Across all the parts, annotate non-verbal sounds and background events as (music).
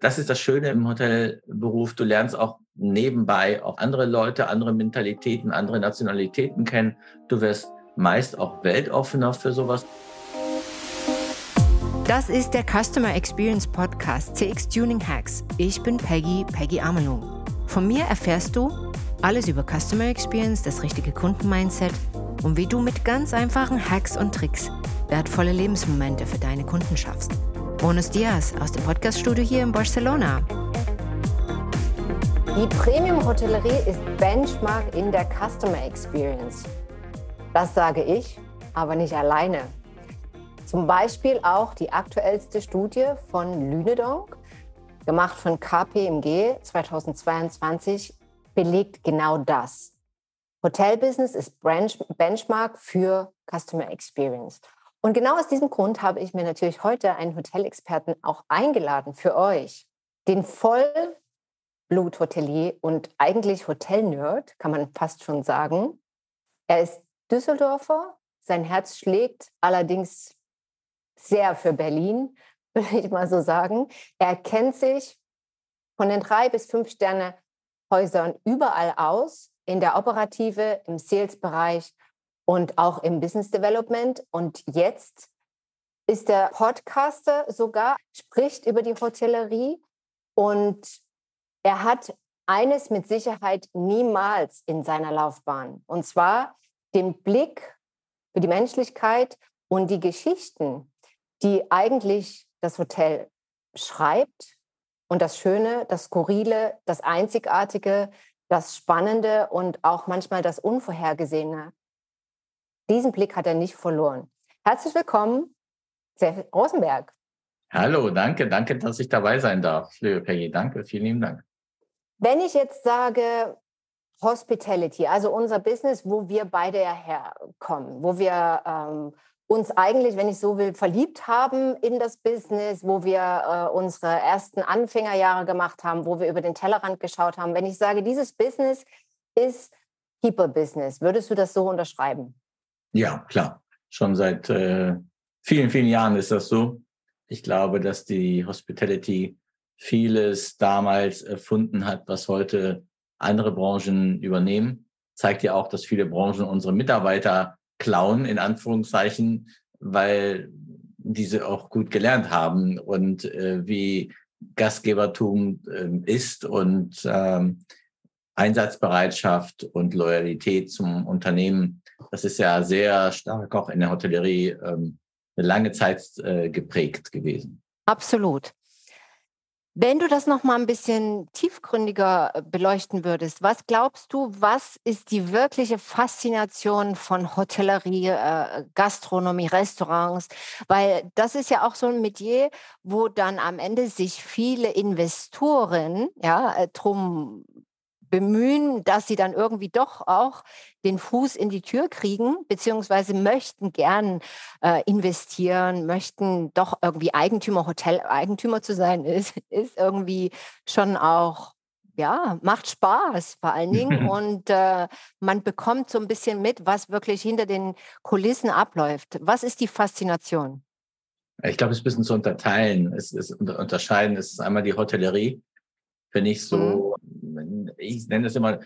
das ist das Schöne im Hotelberuf. Du lernst auch nebenbei auch andere Leute, andere Mentalitäten, andere Nationalitäten kennen. Du wirst meist auch weltoffener für sowas. Das ist der Customer Experience Podcast CX Tuning Hacks. Ich bin Peggy, Peggy Amelung. Von mir erfährst du alles über Customer Experience, das richtige Kundenmindset und wie du mit ganz einfachen Hacks und Tricks wertvolle Lebensmomente für deine Kunden schaffst. Buenos Dias aus dem Podcaststudio hier in Barcelona. Die Premium-Hotellerie ist Benchmark in der Customer Experience. Das sage ich, aber nicht alleine. Zum Beispiel auch die aktuellste Studie von Lünedonk, gemacht von KPMG 2022, belegt genau das. Hotelbusiness ist Benchmark für Customer Experience. Und genau aus diesem Grund habe ich mir natürlich heute einen Hotelexperten auch eingeladen für euch. Den Vollblut-Hotelier und eigentlich Hotelnerd, kann man fast schon sagen. Er ist Düsseldorfer, sein Herz schlägt allerdings sehr für Berlin, (laughs) würde ich mal so sagen. Er kennt sich von den drei bis fünf Sterne Häusern überall aus, in der Operative, im Sales-Bereich und auch im Business Development. Und jetzt ist der Podcaster sogar, spricht über die Hotellerie und er hat eines mit Sicherheit niemals in seiner Laufbahn. Und zwar den Blick für die Menschlichkeit und die Geschichten, die eigentlich das Hotel schreibt und das Schöne, das Skurrile, das Einzigartige, das Spannende und auch manchmal das Unvorhergesehene diesen Blick hat er nicht verloren. Herzlich willkommen, Seth Rosenberg. Hallo, danke, danke, dass ich dabei sein darf, liebe Peggy. Danke, vielen lieben Dank. Wenn ich jetzt sage Hospitality, also unser Business, wo wir beide herkommen, wo wir ähm, uns eigentlich, wenn ich so will, verliebt haben in das Business, wo wir äh, unsere ersten Anfängerjahre gemacht haben, wo wir über den Tellerrand geschaut haben. Wenn ich sage, dieses Business ist People Business, würdest du das so unterschreiben? Ja, klar. Schon seit äh, vielen, vielen Jahren ist das so. Ich glaube, dass die Hospitality vieles damals erfunden hat, was heute andere Branchen übernehmen. Zeigt ja auch, dass viele Branchen unsere Mitarbeiter klauen, in Anführungszeichen, weil diese auch gut gelernt haben und äh, wie Gastgebertum äh, ist und ähm, Einsatzbereitschaft und Loyalität zum Unternehmen das ist ja sehr stark auch in der Hotellerie ähm, eine lange Zeit äh, geprägt gewesen. Absolut. Wenn du das noch mal ein bisschen tiefgründiger äh, beleuchten würdest, was glaubst du, was ist die wirkliche Faszination von Hotellerie, äh, Gastronomie, Restaurants? Weil das ist ja auch so ein Metier, wo dann am Ende sich viele Investoren ja äh, drum bemühen, dass sie dann irgendwie doch auch den Fuß in die Tür kriegen, beziehungsweise möchten gern äh, investieren, möchten doch irgendwie Eigentümer, Hotel-Eigentümer zu sein, (laughs) ist, ist irgendwie schon auch, ja, macht Spaß vor allen Dingen. (laughs) und äh, man bekommt so ein bisschen mit, was wirklich hinter den Kulissen abläuft. Was ist die Faszination? Ich glaube, es ist ein bisschen zu unterteilen. Es ist unterscheiden. Es ist einmal die Hotellerie, finde ich so mhm ich nenne es immer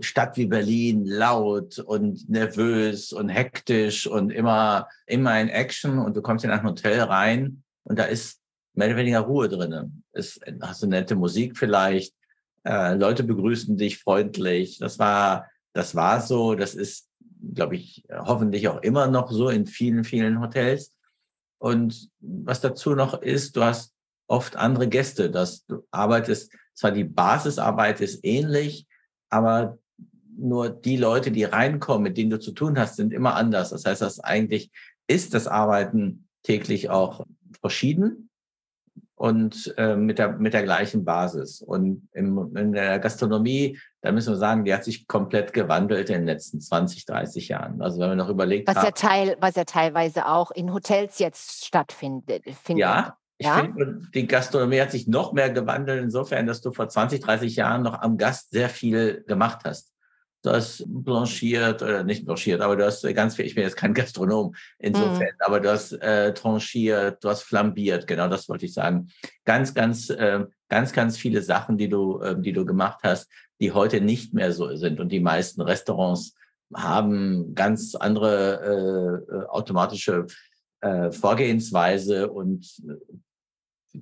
Stadt wie Berlin laut und nervös und hektisch und immer, immer in Action und du kommst in ein Hotel rein und da ist mehr oder weniger Ruhe drin. Es hast du nette Musik vielleicht, äh, Leute begrüßen dich freundlich. Das war, das war so. Das ist, glaube ich, hoffentlich auch immer noch so in vielen, vielen Hotels. Und was dazu noch ist, du hast oft andere Gäste, dass du arbeitest zwar die Basisarbeit ist ähnlich, aber nur die Leute, die reinkommen, mit denen du zu tun hast, sind immer anders. Das heißt, das eigentlich ist das Arbeiten täglich auch verschieden und äh, mit der mit der gleichen Basis. Und im, in der Gastronomie, da müssen wir sagen, die hat sich komplett gewandelt in den letzten 20, 30 Jahren. Also wenn wir noch überlegt was haben, ja Teil, was ja teilweise auch in Hotels jetzt stattfindet. Findet. Ja, ich ja? finde, die Gastronomie hat sich noch mehr gewandelt, insofern, dass du vor 20, 30 Jahren noch am Gast sehr viel gemacht hast. du hast blanchiert oder nicht blanchiert, aber du hast ganz viel, ich bin jetzt kein Gastronom insofern, mhm. aber du hast äh, tranchiert, du hast flambiert, genau das wollte ich sagen. Ganz, ganz, äh, ganz, ganz viele Sachen, die du, äh, die du gemacht hast, die heute nicht mehr so sind. Und die meisten Restaurants haben ganz andere äh, äh automatische äh, Vorgehensweise und äh,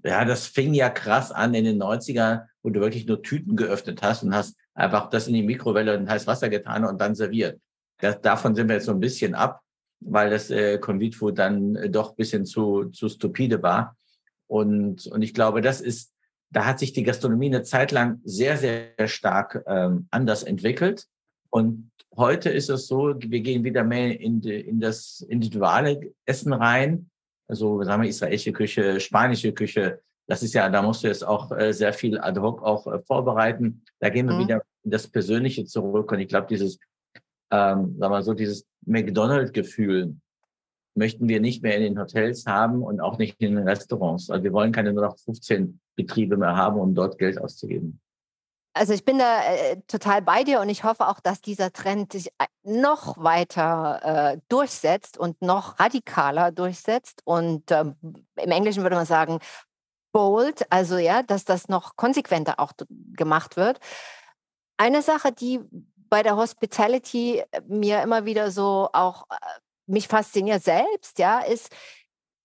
ja, das fing ja krass an in den 90ern, wo du wirklich nur Tüten geöffnet hast und hast einfach das in die Mikrowelle und heiß Wasser getan und dann serviert. Das, davon sind wir jetzt so ein bisschen ab, weil das äh, Convit Food dann äh, doch bisschen zu, zu stupide war. Und, und ich glaube, das ist, da hat sich die Gastronomie eine Zeit lang sehr, sehr stark ähm, anders entwickelt. Und heute ist es so, wir gehen wieder mehr in, die, in das individuelle Essen rein. Also sagen wir israelische Küche, spanische Küche. Das ist ja, da musst du jetzt auch äh, sehr viel ad hoc auch äh, vorbereiten. Da gehen wir mhm. wieder in das Persönliche zurück. Und ich glaube, dieses, ähm, sagen wir so, dieses McDonald-Gefühl möchten wir nicht mehr in den Hotels haben und auch nicht in den Restaurants. Also wir wollen keine nur noch 15 Betriebe mehr haben, um dort Geld auszugeben. Also ich bin da äh, total bei dir und ich hoffe auch, dass dieser Trend sich äh, noch weiter äh, durchsetzt und noch radikaler durchsetzt. Und ähm, im Englischen würde man sagen, bold, also ja, dass das noch konsequenter auch gemacht wird. Eine Sache, die bei der Hospitality äh, mir immer wieder so auch äh, mich fasziniert selbst, ja, ist,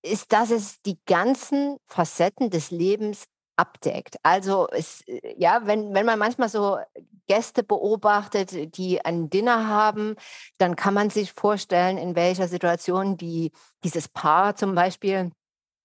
ist, dass es die ganzen Facetten des Lebens abdeckt. Also es, äh, ja, wenn, wenn man manchmal so Gäste beobachtet, die ein Dinner haben, dann kann man sich vorstellen, in welcher Situation die, dieses Paar zum Beispiel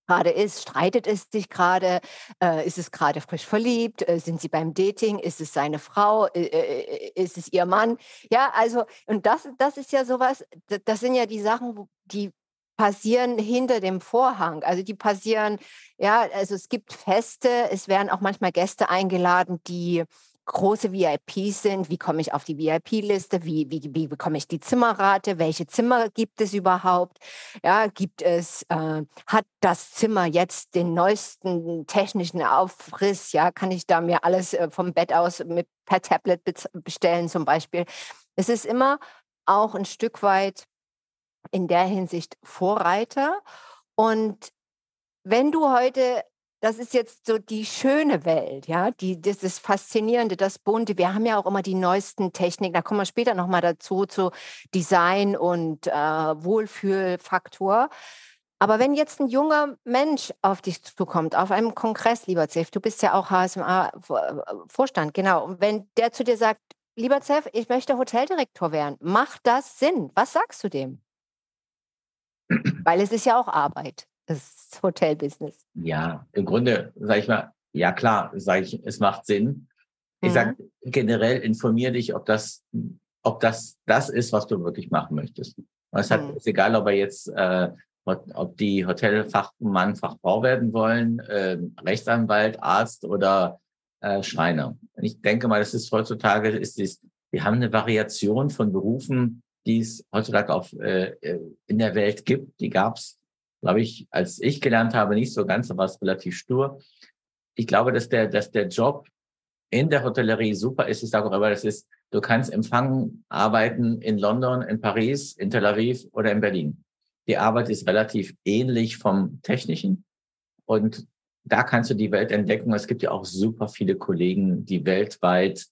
gerade ist. Streitet es sich gerade? Äh, ist es gerade frisch verliebt? Äh, sind sie beim Dating? Ist es seine Frau? Äh, äh ist es ihr Mann? Ja, also, und das, das ist ja sowas, das sind ja die Sachen, die passieren hinter dem Vorhang. Also die passieren, ja, also es gibt Feste, es werden auch manchmal Gäste eingeladen, die große VIPs sind. Wie komme ich auf die VIP-Liste? Wie, wie, wie bekomme ich die Zimmerrate? Welche Zimmer gibt es überhaupt? Ja, gibt es, äh, hat das Zimmer jetzt den neuesten technischen Aufriss? Ja, kann ich da mir alles äh, vom Bett aus mit, per Tablet bestellen zum Beispiel? Es ist immer auch ein Stück weit in der Hinsicht Vorreiter. Und wenn du heute, das ist jetzt so die schöne Welt, ja, die, das ist Faszinierende, das Bunte. Wir haben ja auch immer die neuesten Techniken, da kommen wir später nochmal dazu, zu Design und äh, Wohlfühlfaktor. Aber wenn jetzt ein junger Mensch auf dich zukommt, auf einem Kongress, lieber Zef, du bist ja auch HSMA-Vorstand, genau, und wenn der zu dir sagt, lieber Zef, ich möchte Hoteldirektor werden, macht das Sinn? Was sagst du dem? Weil es ist ja auch Arbeit, das Hotelbusiness. Ja, im Grunde sage ich mal, ja klar, sage ich, es macht Sinn. Ich mhm. sage generell, informier dich, ob das, ob das das ist, was du wirklich machen möchtest. Und es mhm. ist egal, ob er jetzt, äh, ob die Hotelfachmann, Fachfrau werden wollen, äh, Rechtsanwalt, Arzt oder äh, Schreiner. Ich denke mal, das ist heutzutage, ist dies, wir haben eine Variation von Berufen, die es heutzutage auf, äh, äh, in der Welt gibt. Die gab es, glaube ich, als ich gelernt habe, nicht so ganz, aber es relativ stur. Ich glaube, dass der, dass der Job in der Hotellerie super ist. Ich sage auch immer, das ist, du kannst empfangen, arbeiten in London, in Paris, in Tel Aviv oder in Berlin. Die Arbeit ist relativ ähnlich vom Technischen und da kannst du die Welt entdecken. Es gibt ja auch super viele Kollegen, die weltweit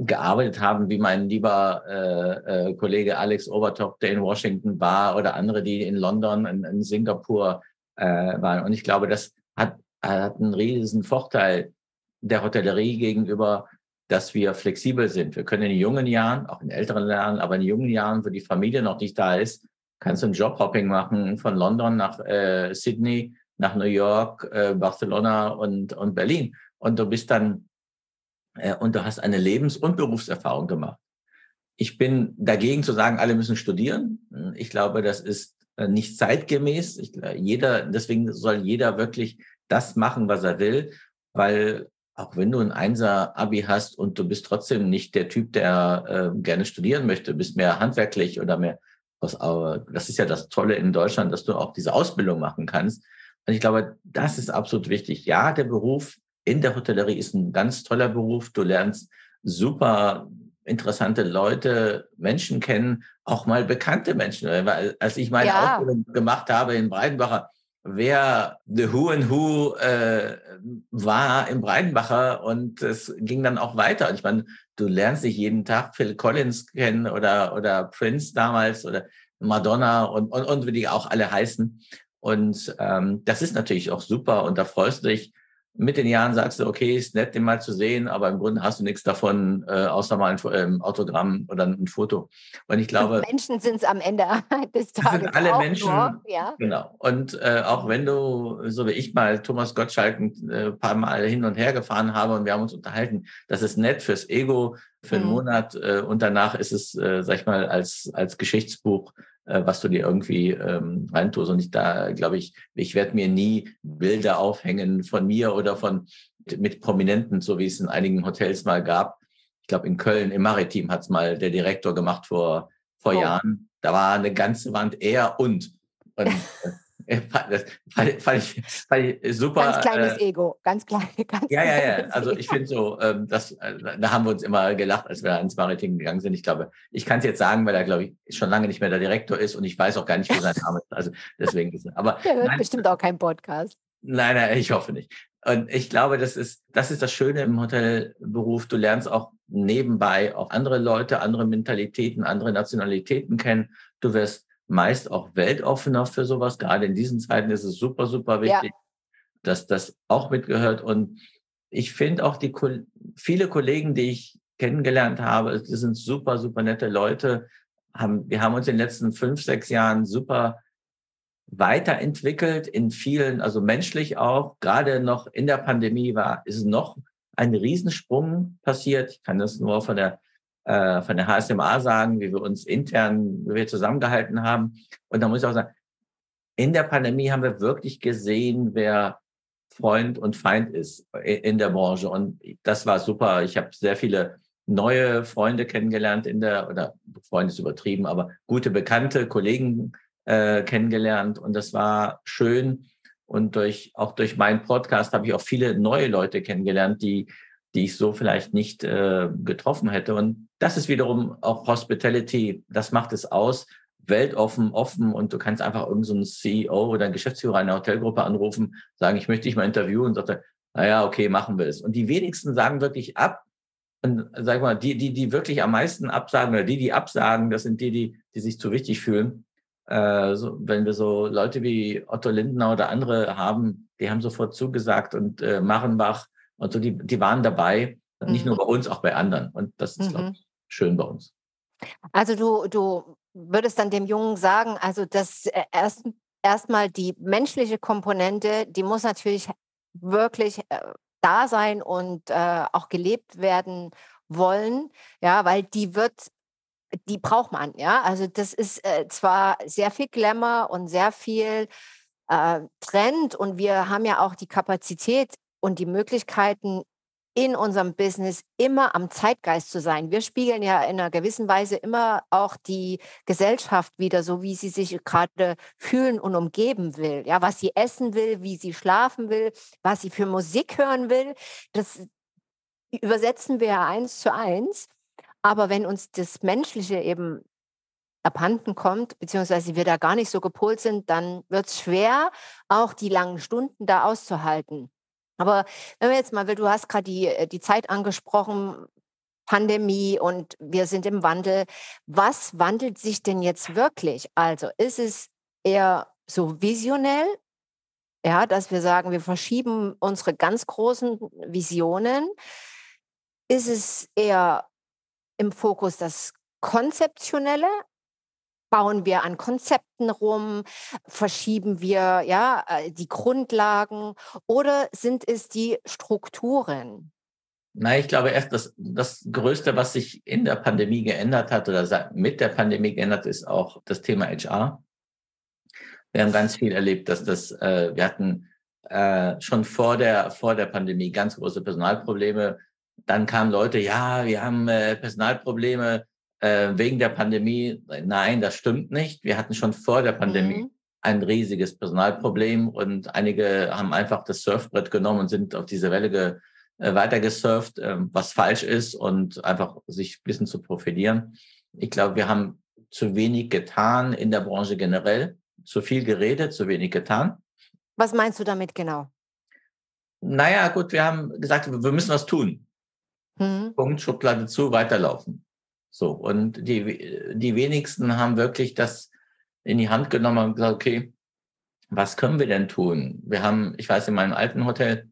gearbeitet haben, wie mein lieber äh, äh, Kollege Alex Obertop, der in Washington war, oder andere, die in London, in, in Singapur äh, waren. Und ich glaube, das hat, hat einen riesen Vorteil der Hotellerie gegenüber, dass wir flexibel sind. Wir können in jungen Jahren, auch in älteren Jahren, aber in jungen Jahren, wo die Familie noch nicht da ist, kannst du ein Jobhopping machen von London nach äh, Sydney, nach New York, äh, Barcelona und, und Berlin. Und du bist dann und du hast eine Lebens- und Berufserfahrung gemacht. Ich bin dagegen zu sagen, alle müssen studieren. Ich glaube, das ist äh, nicht zeitgemäß. Ich, jeder, deswegen soll jeder wirklich das machen, was er will, weil auch wenn du ein Einser-Abi hast und du bist trotzdem nicht der Typ, der äh, gerne studieren möchte, bist mehr handwerklich oder mehr aber das ist ja das Tolle in Deutschland, dass du auch diese Ausbildung machen kannst. Und ich glaube, das ist absolut wichtig. Ja, der Beruf in der Hotellerie ist ein ganz toller Beruf. Du lernst super interessante Leute, Menschen kennen, auch mal bekannte Menschen. Als ich meine ja. Ausbildung gemacht habe in Breidenbacher, wer the Who and Who äh, war im Breidenbacher und es ging dann auch weiter. Und ich meine, du lernst dich jeden Tag Phil Collins kennen oder, oder Prince damals oder Madonna und, und, und wie die auch alle heißen. Und ähm, das ist natürlich auch super und da freust du dich, mit den Jahren sagst du, okay, ist nett, den mal zu sehen, aber im Grunde hast du nichts davon, äh, außer mal ein ähm, Autogramm oder ein Foto. Und ich glaube. Menschen sind es am Ende (laughs) des Tages. Sind alle Menschen. Nur, ja. Genau. Und äh, auch wenn du, so wie ich mal Thomas Gottschalk ein äh, paar Mal hin und her gefahren habe und wir haben uns unterhalten, das ist nett fürs Ego, für einen mhm. Monat äh, und danach ist es, äh, sag ich mal, als, als Geschichtsbuch äh, was du dir irgendwie ähm, reintust. Und ich da, glaube ich, ich werde mir nie Bilder aufhängen von mir oder von mit Prominenten, so wie es in einigen Hotels mal gab. Ich glaube, in Köln im Maritim hat es mal der Direktor gemacht vor, vor oh. Jahren. Da war eine ganze Wand er und. und (laughs) das fand, fand, ich, fand ich super. Ganz kleines äh, Ego, ganz klein. (laughs) Ganz ja, ja, ja. Also ich finde so, ähm, das, äh, da haben wir uns immer gelacht, als wir ins Maritim gegangen sind. Ich glaube, ich kann es jetzt sagen, weil er, glaube ich, schon lange nicht mehr der Direktor ist und ich weiß auch gar nicht, wie sein Name ist. Also deswegen ist Aber der hört nein, bestimmt auch kein Podcast. Nein, nein, ich hoffe nicht. Und ich glaube, das ist, das ist das Schöne im Hotelberuf. Du lernst auch nebenbei auch andere Leute, andere Mentalitäten, andere Nationalitäten kennen. Du wirst meist auch weltoffener für sowas. Gerade in diesen Zeiten ist es super, super wichtig, ja. dass das auch mitgehört. Und ich finde auch die viele Kollegen, die ich kennengelernt habe, die sind super, super nette Leute. Haben, wir haben uns in den letzten fünf, sechs Jahren super weiterentwickelt in vielen, also menschlich auch. Gerade noch in der Pandemie war, ist noch ein Riesensprung passiert. Ich kann das nur von der äh, von der HSMA sagen, wie wir uns intern, wie wir zusammengehalten haben. Und da muss ich auch sagen, in der Pandemie haben wir wirklich gesehen, wer Freund und Feind ist in der Branche. Und das war super. Ich habe sehr viele neue Freunde kennengelernt in der, oder Freunde ist übertrieben, aber gute Bekannte, Kollegen äh, kennengelernt. Und das war schön. Und durch, auch durch meinen Podcast habe ich auch viele neue Leute kennengelernt, die, die ich so vielleicht nicht äh, getroffen hätte. Und das ist wiederum auch Hospitality. Das macht es aus. Weltoffen, offen und du kannst einfach irgendeinen so CEO oder einen Geschäftsführer einer Hotelgruppe anrufen, sagen, ich möchte dich mal interviewen und sagt er, naja, okay, machen wir es. Und die wenigsten sagen wirklich ab. Und sag mal, die, die, die wirklich am meisten absagen oder die, die absagen, das sind die, die, die sich zu wichtig fühlen. Äh, so, wenn wir so Leute wie Otto Lindner oder andere haben, die haben sofort zugesagt und äh, Machenbach und so, die, die waren dabei. Nicht mhm. nur bei uns, auch bei anderen. Und das ist, mhm. glaube ich, schön bei uns. Also du, du würdest dann dem Jungen sagen, also das äh, erst erstmal die menschliche Komponente, die muss natürlich wirklich äh, da sein und äh, auch gelebt werden wollen, ja, weil die wird, die braucht man, ja. Also das ist äh, zwar sehr viel Glamour und sehr viel äh, Trend und wir haben ja auch die Kapazität und die Möglichkeiten in unserem Business immer am Zeitgeist zu sein. Wir spiegeln ja in einer gewissen Weise immer auch die Gesellschaft wieder, so wie sie sich gerade fühlen und umgeben will. Ja, was sie essen will, wie sie schlafen will, was sie für Musik hören will. Das übersetzen wir ja eins zu eins. Aber wenn uns das Menschliche eben abhanden kommt, beziehungsweise wir da gar nicht so gepolt sind, dann wird es schwer, auch die langen Stunden da auszuhalten. Aber wenn wir jetzt mal, du hast gerade die, äh, die Zeit angesprochen, Pandemie und wir sind im Wandel. Was wandelt sich denn jetzt wirklich? Also ist es eher so visionell, ja, dass wir sagen, wir verschieben unsere ganz großen Visionen? Ist es eher im Fokus das Konzeptionelle? Bauen wir an Konzepten rum, verschieben wir ja äh, die Grundlagen oder sind es die Strukturen? Nein, ich glaube erst, dass das Größte, was sich in der Pandemie geändert hat oder mit der Pandemie geändert, ist auch das Thema HR. Wir haben ganz viel erlebt, dass das, äh, wir hatten äh, schon vor der, vor der Pandemie ganz große Personalprobleme. Dann kamen Leute, ja, wir haben äh, Personalprobleme, äh, wegen der Pandemie, nein, das stimmt nicht. Wir hatten schon vor der Pandemie mhm. ein riesiges Personalproblem und einige haben einfach das Surfbrett genommen und sind auf diese Welle ge, äh, weitergesurft, äh, was falsch ist und einfach sich ein bisschen zu profilieren. Ich glaube, wir haben zu wenig getan in der Branche generell, zu viel geredet, zu wenig getan. Was meinst du damit genau? Naja, gut, wir haben gesagt, wir müssen was tun. Mhm. Punkt, Schublade zu, weiterlaufen. So, und die, die wenigsten haben wirklich das in die Hand genommen und gesagt, okay, was können wir denn tun? Wir haben, ich weiß, in meinem alten Hotel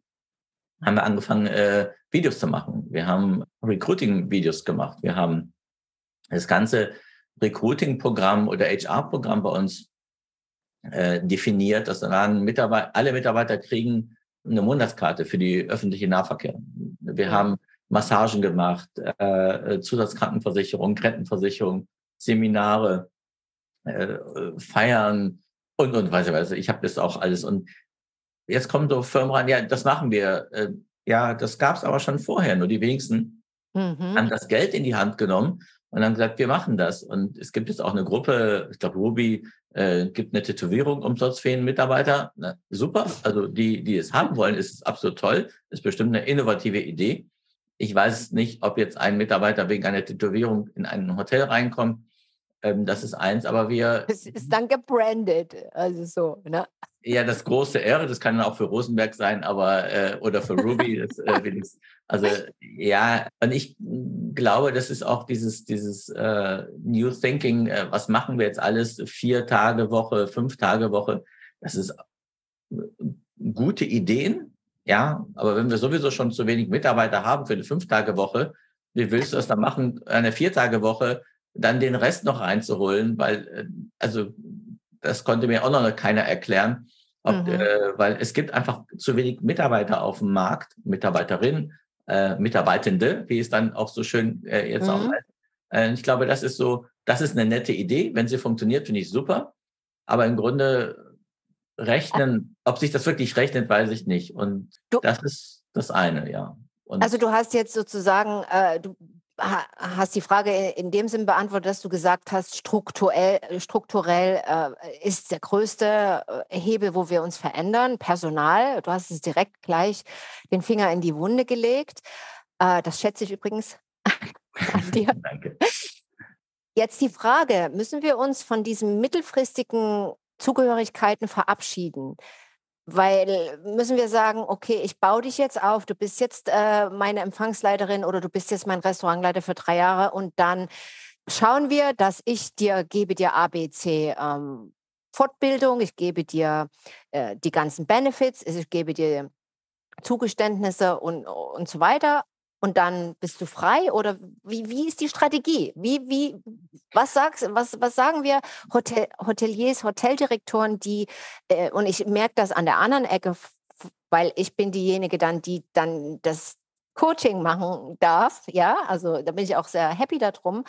haben wir angefangen, äh, Videos zu machen. Wir haben Recruiting-Videos gemacht. Wir haben das ganze Recruiting-Programm oder HR-Programm bei uns äh, definiert, dass dann Mitarbeiter, alle Mitarbeiter kriegen eine Monatskarte für die öffentliche Nahverkehr. Wir haben Massagen gemacht, äh, Zusatzkrankenversicherung, Rentenversicherung, Seminare, äh, Feiern und und weiß ich, ich habe das auch alles und jetzt kommen so Firmen rein, ja, das machen wir. Äh, ja, das gab es aber schon vorher, nur die wenigsten mhm. haben das Geld in die Hand genommen und haben gesagt, wir machen das. Und es gibt jetzt auch eine Gruppe, ich glaube, Ruby äh, gibt eine Tätowierung umsonst für Mitarbeiter. Na, super. Also die, die es haben wollen, ist absolut toll. Ist bestimmt eine innovative Idee. Ich weiß nicht, ob jetzt ein Mitarbeiter wegen einer Tätowierung in ein Hotel reinkommt. Ähm, das ist eins, aber wir. Es ist dann gebrandet, also so, ne? Ja, das große R, das kann auch für Rosenberg sein, aber äh, oder für Ruby. das, äh, also ja, und ich glaube, das ist auch dieses dieses äh, New Thinking. Äh, was machen wir jetzt alles? Vier Tage Woche, fünf Tage Woche. Das ist äh, gute Ideen, ja, aber wenn wir sowieso schon zu wenig Mitarbeiter haben für eine Fünf-Tage-Woche, wie willst du das dann machen, eine Vier-Tage-Woche, dann den Rest noch reinzuholen? Weil, äh, also, das konnte mir auch noch keiner erklären, ob, mhm. äh, weil es gibt einfach zu wenig Mitarbeiter auf dem Markt, Mitarbeiterinnen, äh, Mitarbeitende, wie es dann auch so schön äh, jetzt mhm. auch heißt. Äh, ich glaube, das ist so, das ist eine nette Idee. Wenn sie funktioniert, finde ich super. Aber im Grunde rechnen, ob sich das wirklich rechnet, weiß ich nicht. Und du, das ist das eine, ja. Und also du hast jetzt sozusagen, äh, du hast die Frage in dem Sinn beantwortet, dass du gesagt hast, strukturell, strukturell äh, ist der größte äh, Hebel, wo wir uns verändern, Personal. Du hast es direkt gleich den Finger in die Wunde gelegt. Äh, das schätze ich übrigens (laughs) an dir. (laughs) Danke. Jetzt die Frage, müssen wir uns von diesem mittelfristigen Zugehörigkeiten verabschieden. Weil müssen wir sagen, okay, ich baue dich jetzt auf, du bist jetzt äh, meine Empfangsleiterin oder du bist jetzt mein Restaurantleiter für drei Jahre und dann schauen wir, dass ich dir gebe dir ABC ähm, Fortbildung, ich gebe dir äh, die ganzen Benefits, ich gebe dir Zugeständnisse und, und so weiter und dann bist du frei oder wie, wie ist die Strategie? Wie, wie, was, sagst, was, was sagen wir Hotel, Hoteliers, Hoteldirektoren, die, äh, und ich merke das an der anderen Ecke, weil ich bin diejenige dann, die dann das Coaching machen darf, ja, also da bin ich auch sehr happy darum.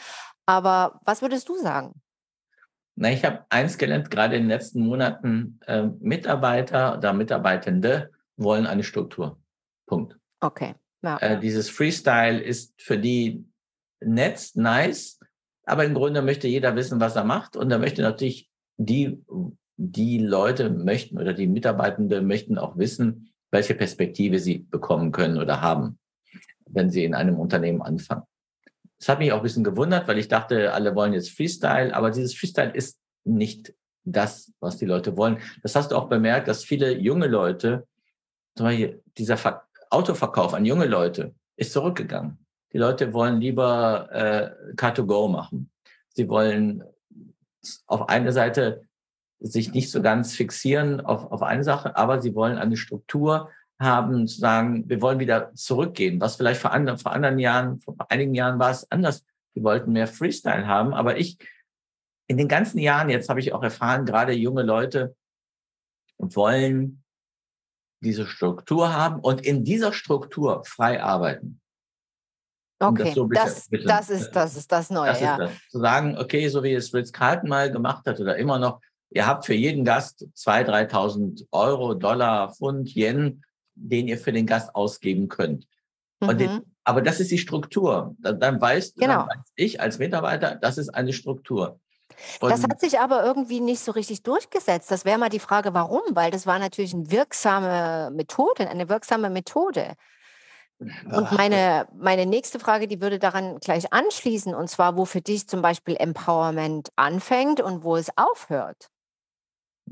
Aber was würdest du sagen? Na, ich habe eins gelernt, gerade in den letzten Monaten, äh, Mitarbeiter oder Mitarbeitende wollen eine Struktur. Punkt. Okay. Ja. Äh, dieses Freestyle ist für die nett, nice, aber im Grunde möchte jeder wissen, was er macht. Und da möchte natürlich die, die Leute möchten oder die Mitarbeitenden möchten auch wissen, welche Perspektive sie bekommen können oder haben, wenn sie in einem Unternehmen anfangen. Das hat mich auch ein bisschen gewundert, weil ich dachte, alle wollen jetzt Freestyle, aber dieses Freestyle ist nicht das, was die Leute wollen. Das hast du auch bemerkt, dass viele junge Leute, zum Beispiel dieser Autoverkauf an junge Leute ist zurückgegangen. Die Leute wollen lieber äh, Car2Go machen. Sie wollen auf eine Seite sich nicht so ganz fixieren auf, auf eine Sache, aber sie wollen eine Struktur haben, zu sagen, wir wollen wieder zurückgehen, was vielleicht vor, anderen, vor anderen Jahren, vor einigen Jahren war es anders. Die wollten mehr Freestyle haben, aber ich, in den ganzen Jahren, jetzt habe ich auch erfahren, gerade junge Leute wollen diese Struktur haben und in dieser Struktur frei arbeiten. Okay, das, so das, bisschen, das, ist, das ist das Neue. Das ja. Das. Zu sagen, okay, so wie es Ritz Carlton mal gemacht hat oder immer noch, ihr habt für jeden Gast 2.000, 3.000 Euro, Dollar, Pfund, Yen, den ihr für den Gast ausgeben könnt. Mhm. Den, aber das ist die Struktur. Dann, dann weißt genau. dann weiß ich als Mitarbeiter, das ist eine Struktur. Und das hat sich aber irgendwie nicht so richtig durchgesetzt. Das wäre mal die Frage, warum? Weil das war natürlich eine wirksame Methode, eine wirksame Methode. Und meine, meine nächste Frage, die würde daran gleich anschließen, und zwar, wo für dich zum Beispiel Empowerment anfängt und wo es aufhört.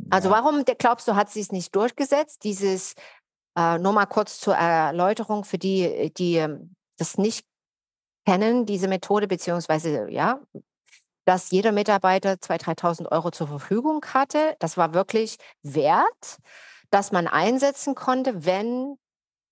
Also warum glaubst du, hat sie es nicht durchgesetzt? Dieses, äh, nur mal kurz zur Erläuterung für die, die ähm, das nicht kennen, diese Methode, beziehungsweise ja, dass jeder Mitarbeiter 2.000, 3.000 Euro zur Verfügung hatte. Das war wirklich wert, dass man einsetzen konnte, wenn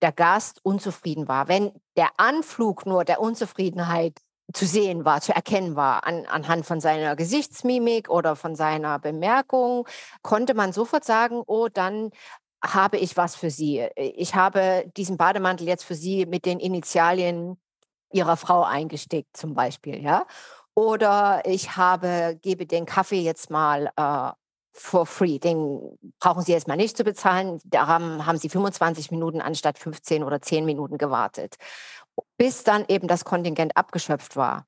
der Gast unzufrieden war, wenn der Anflug nur der Unzufriedenheit zu sehen war, zu erkennen war, an, anhand von seiner Gesichtsmimik oder von seiner Bemerkung, konnte man sofort sagen, oh, dann habe ich was für Sie. Ich habe diesen Bademantel jetzt für Sie mit den Initialien Ihrer Frau eingestickt, zum Beispiel, ja. Oder ich habe, gebe den Kaffee jetzt mal äh, for free. Den brauchen Sie jetzt mal nicht zu bezahlen. Da haben, haben Sie 25 Minuten anstatt 15 oder 10 Minuten gewartet, bis dann eben das Kontingent abgeschöpft war.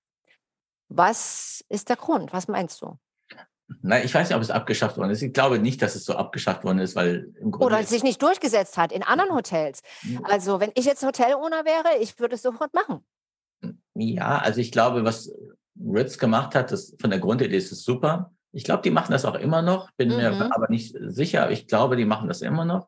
Was ist der Grund? Was meinst du? Nein, ich weiß nicht, ob es abgeschafft worden ist. Ich glaube nicht, dass es so abgeschafft worden ist, weil im Grunde. Oder es sich nicht durchgesetzt hat in anderen Hotels. Also, wenn ich jetzt Hotelowner wäre, ich würde es sofort machen. Ja, also ich glaube, was Ritz gemacht hat, das von der Grundidee ist es super. Ich glaube, die machen das auch immer noch, bin mhm. mir aber nicht sicher. Ich glaube, die machen das immer noch.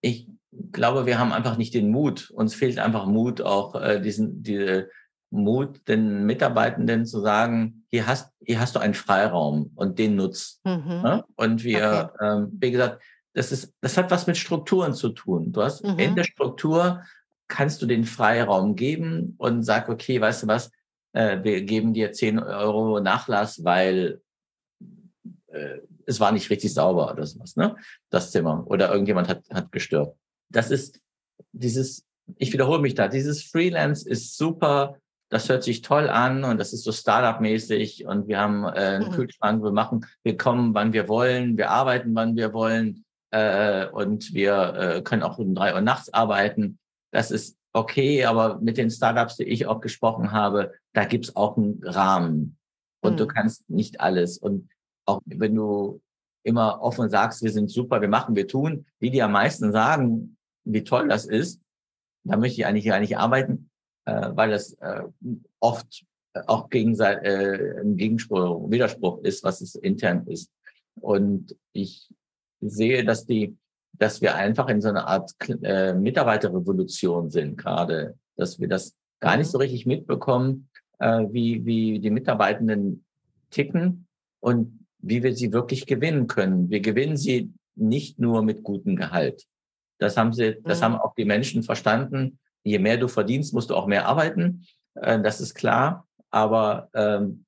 Ich glaube, wir haben einfach nicht den Mut. Uns fehlt einfach Mut, auch äh, diesen, diese Mut, den Mitarbeitenden zu sagen, hier hast, hier hast du einen Freiraum und den nutzt. Mhm. Ne? Und wir, okay. ähm, wie gesagt, das ist, das hat was mit Strukturen zu tun. Du hast mhm. in der Struktur kannst du den Freiraum geben und sag, okay, weißt du was, äh, wir geben dir 10 Euro Nachlass, weil äh, es war nicht richtig sauber oder sowas, ne? Das Zimmer. Oder irgendjemand hat, hat gestört. Das ist dieses, ich wiederhole mich da, dieses Freelance ist super, das hört sich toll an und das ist so Startup-mäßig und wir haben äh, einen mhm. Kühlschrank, wir machen, wir kommen, wann wir wollen, wir arbeiten, wann wir wollen äh, und wir äh, können auch um drei Uhr nachts arbeiten. Das ist okay, aber mit den Startups, die ich auch gesprochen habe, da gibt's auch einen Rahmen und mhm. du kannst nicht alles. Und auch wenn du immer offen sagst, wir sind super, wir machen, wir tun, die, die am meisten sagen, wie toll das ist, da möchte ich eigentlich gar nicht arbeiten, äh, weil das äh, oft auch gegenseitig äh, ein Gegenspruch, Widerspruch ist, was es intern ist. Und ich sehe, dass die, dass wir einfach in so einer Art äh, Mitarbeiterrevolution sind gerade, dass wir das gar nicht so mhm. richtig mitbekommen, äh, wie, wie die Mitarbeitenden ticken und wie wir sie wirklich gewinnen können. Wir gewinnen sie nicht nur mit gutem Gehalt. Das haben sie, das mhm. haben auch die Menschen verstanden. Je mehr du verdienst, musst du auch mehr arbeiten. Äh, das ist klar. Aber ähm,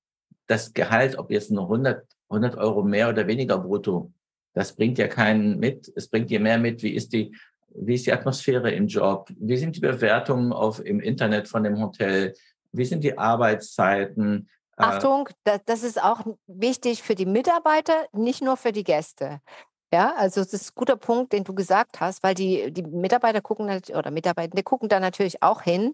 das Gehalt, ob jetzt nur 100, 100 Euro mehr oder weniger brutto, das bringt ja keinen mit. Es bringt dir mehr mit. Wie ist die, wie ist die Atmosphäre im Job? Wie sind die Bewertungen auf, im Internet von dem Hotel? Wie sind die Arbeitszeiten? Äh, Achtung, das, das ist auch wichtig für die Mitarbeiter, nicht nur für die Gäste. Ja, also das ist ein guter Punkt, den du gesagt hast, weil die, die Mitarbeiter gucken oder Mitarbeitende gucken da natürlich auch hin,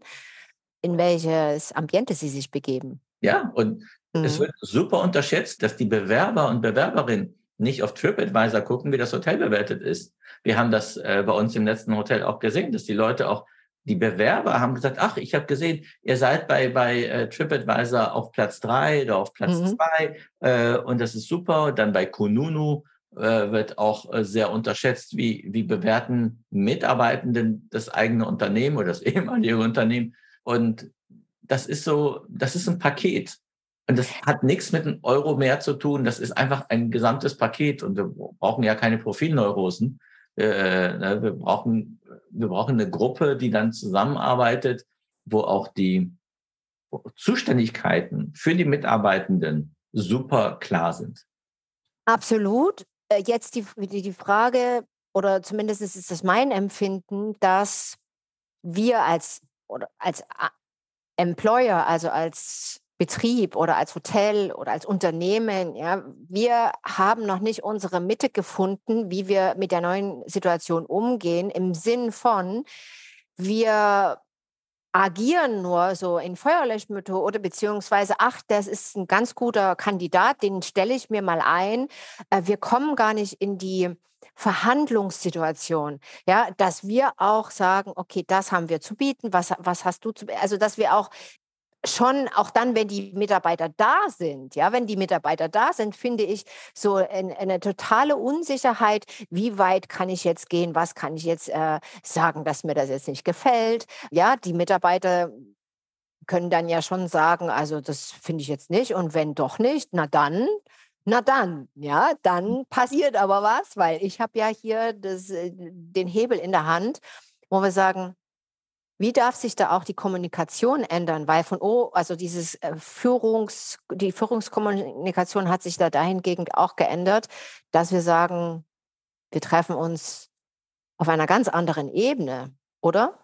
in welches Ambiente sie sich begeben. Ja, und mhm. es wird super unterschätzt, dass die Bewerber und Bewerberinnen nicht auf TripAdvisor gucken, wie das Hotel bewertet ist. Wir haben das äh, bei uns im letzten Hotel auch gesehen, dass die Leute auch die Bewerber haben gesagt, ach, ich habe gesehen, ihr seid bei, bei äh, TripAdvisor auf Platz drei oder auf Platz mhm. zwei äh, und das ist super. Dann bei Kununu äh, wird auch äh, sehr unterschätzt, wie, wie bewerten Mitarbeitenden das eigene Unternehmen oder das (laughs) ehemalige Unternehmen. Und das ist so, das ist ein Paket. Und das hat nichts mit einem Euro mehr zu tun. Das ist einfach ein gesamtes Paket. Und wir brauchen ja keine Profilneurosen. Äh, ne, wir brauchen wir brauchen eine Gruppe, die dann zusammenarbeitet, wo auch die Zuständigkeiten für die Mitarbeitenden super klar sind. Absolut. Äh, jetzt die, die Frage, oder zumindest ist das mein Empfinden, dass wir als, oder als Employer, also als Betrieb oder als Hotel oder als Unternehmen, ja, wir haben noch nicht unsere Mitte gefunden, wie wir mit der neuen Situation umgehen, im Sinn von, wir agieren nur so in Feuerlöschmethode beziehungsweise, ach, das ist ein ganz guter Kandidat, den stelle ich mir mal ein. Äh, wir kommen gar nicht in die Verhandlungssituation, ja, dass wir auch sagen, okay, das haben wir zu bieten, was, was hast du zu, also dass wir auch schon auch dann, wenn die Mitarbeiter da sind, ja, wenn die Mitarbeiter da sind, finde ich so eine, eine totale Unsicherheit, wie weit kann ich jetzt gehen, was kann ich jetzt äh, sagen, dass mir das jetzt nicht gefällt. Ja, die Mitarbeiter können dann ja schon sagen, also das finde ich jetzt nicht und wenn doch nicht, na dann, na dann, ja, dann passiert aber was, weil ich habe ja hier das, äh, den Hebel in der Hand, wo wir sagen, wie darf sich da auch die Kommunikation ändern? Weil von oh, also dieses äh, Führungs, die Führungskommunikation hat sich da dahingehend auch geändert, dass wir sagen, wir treffen uns auf einer ganz anderen Ebene, oder?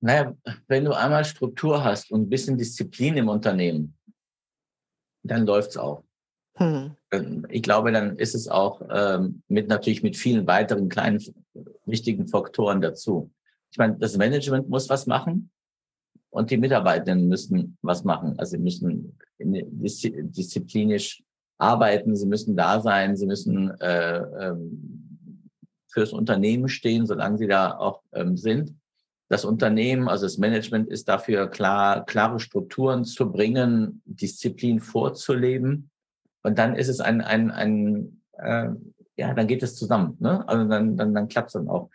Naja, wenn du einmal Struktur hast und ein bisschen Disziplin im Unternehmen, dann läuft es auch. Hm. Ich glaube, dann ist es auch ähm, mit natürlich mit vielen weiteren kleinen wichtigen Faktoren dazu. Ich meine, das Management muss was machen und die Mitarbeitenden müssen was machen. Also sie müssen disziplinisch arbeiten, sie müssen da sein, sie müssen äh, ähm, fürs Unternehmen stehen, solange sie da auch ähm, sind. Das Unternehmen, also das Management ist dafür klar, klare Strukturen zu bringen, Disziplin vorzuleben. Und dann ist es ein, ein, ein äh, ja, dann geht es zusammen. Ne? Also dann, dann, dann klappt es dann auch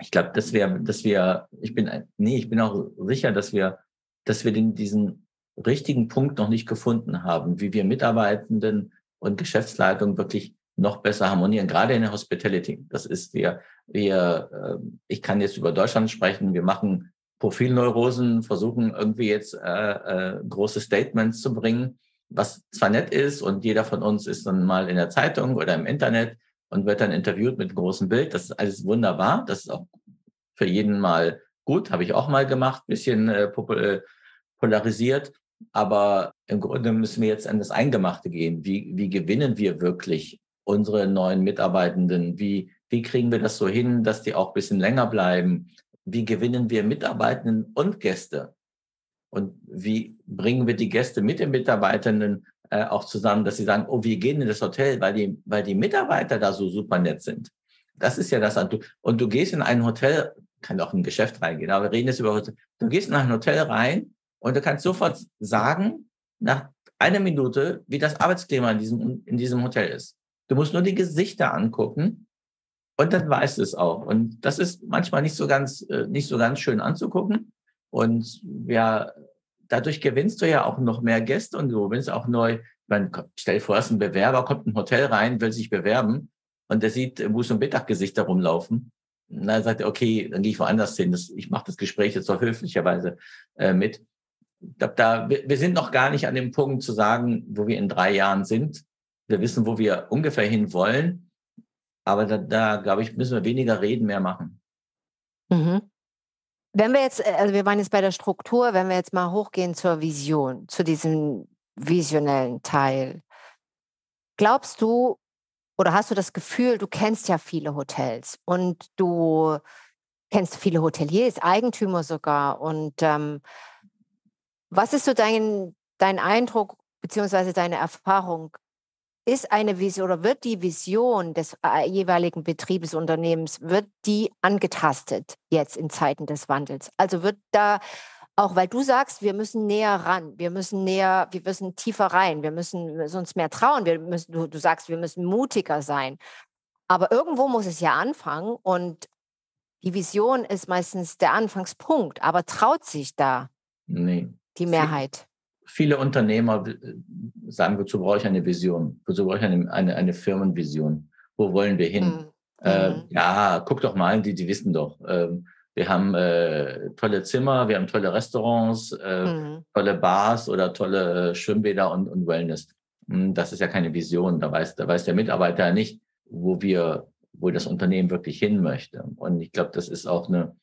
ich glaube, dass wir, dass wir, ich bin, nee, ich bin auch sicher, dass wir, dass wir den, diesen richtigen Punkt noch nicht gefunden haben, wie wir Mitarbeitenden und Geschäftsleitung wirklich noch besser harmonieren, gerade in der Hospitality. Das ist wir, wir, äh, ich kann jetzt über Deutschland sprechen, wir machen Profilneurosen, versuchen irgendwie jetzt äh, äh, große Statements zu bringen, was zwar nett ist und jeder von uns ist dann mal in der Zeitung oder im Internet, und wird dann interviewt mit einem großen Bild. Das ist alles wunderbar. Das ist auch für jeden mal gut. Habe ich auch mal gemacht, bisschen äh, äh, polarisiert. Aber im Grunde müssen wir jetzt an das Eingemachte gehen. Wie, wie gewinnen wir wirklich unsere neuen Mitarbeitenden? Wie, wie kriegen wir das so hin, dass die auch ein bisschen länger bleiben? Wie gewinnen wir Mitarbeitenden und Gäste? Und wie bringen wir die Gäste mit den Mitarbeitenden äh, auch zusammen, dass sie sagen, oh, wir gehen in das Hotel, weil die, weil die Mitarbeiter da so super nett sind. Das ist ja das. Und du gehst in ein Hotel, kann auch in ein Geschäft reingehen, aber wir reden jetzt über Hotel. Du gehst in ein Hotel rein und du kannst sofort sagen, nach einer Minute, wie das Arbeitsklima in diesem, in diesem Hotel ist. Du musst nur die Gesichter angucken und dann weißt du es auch. Und das ist manchmal nicht so ganz, äh, nicht so ganz schön anzugucken. Und ja, dadurch gewinnst du ja auch noch mehr Gäste und du gewinnst auch neu. Man, stell dir vor, es ist ein Bewerber, kommt in ein Hotel rein, will sich bewerben und der sieht Buß- und Mittaggesichter rumlaufen. Und dann sagt er, okay, dann gehe ich woanders hin. Das, ich mache das Gespräch jetzt doch höflicherweise äh, mit. Da, wir, wir sind noch gar nicht an dem Punkt zu sagen, wo wir in drei Jahren sind. Wir wissen, wo wir ungefähr hin wollen. Aber da, da glaube ich, müssen wir weniger reden, mehr machen. Mhm. Wenn wir jetzt, äh, also wir waren jetzt bei der Struktur, wenn wir jetzt mal hochgehen zur Vision, zu diesem visionellen Teil. Glaubst du oder hast du das Gefühl, du kennst ja viele Hotels und du kennst viele Hoteliers, Eigentümer sogar. Und ähm, was ist so dein, dein Eindruck beziehungsweise deine Erfahrung? Ist eine Vision oder wird die Vision des äh, jeweiligen Betriebesunternehmens, wird die angetastet jetzt in Zeiten des Wandels? Also wird da auch weil du sagst, wir müssen näher ran, wir müssen näher, wir müssen tiefer rein, wir müssen, wir müssen uns mehr trauen, wir müssen, du, du sagst, wir müssen mutiger sein. Aber irgendwo muss es ja anfangen und die Vision ist meistens der Anfangspunkt, aber traut sich da nee. die Mehrheit? Viele Unternehmer äh, sagen, wozu brauche ich eine Vision? Wozu brauche ich eine, eine, eine Firmenvision? Wo wollen wir hin? Mhm. Äh, mhm. ja, guck doch mal, die, die wissen doch. Ähm, wir haben äh, tolle Zimmer, wir haben tolle Restaurants, äh, mhm. tolle Bars oder tolle äh, Schwimmbäder und, und Wellness. Hm, das ist ja keine Vision. Da weiß, da weiß der Mitarbeiter nicht, wo wir, wo das Unternehmen wirklich hin möchte. Und ich glaube, das ist auch eine,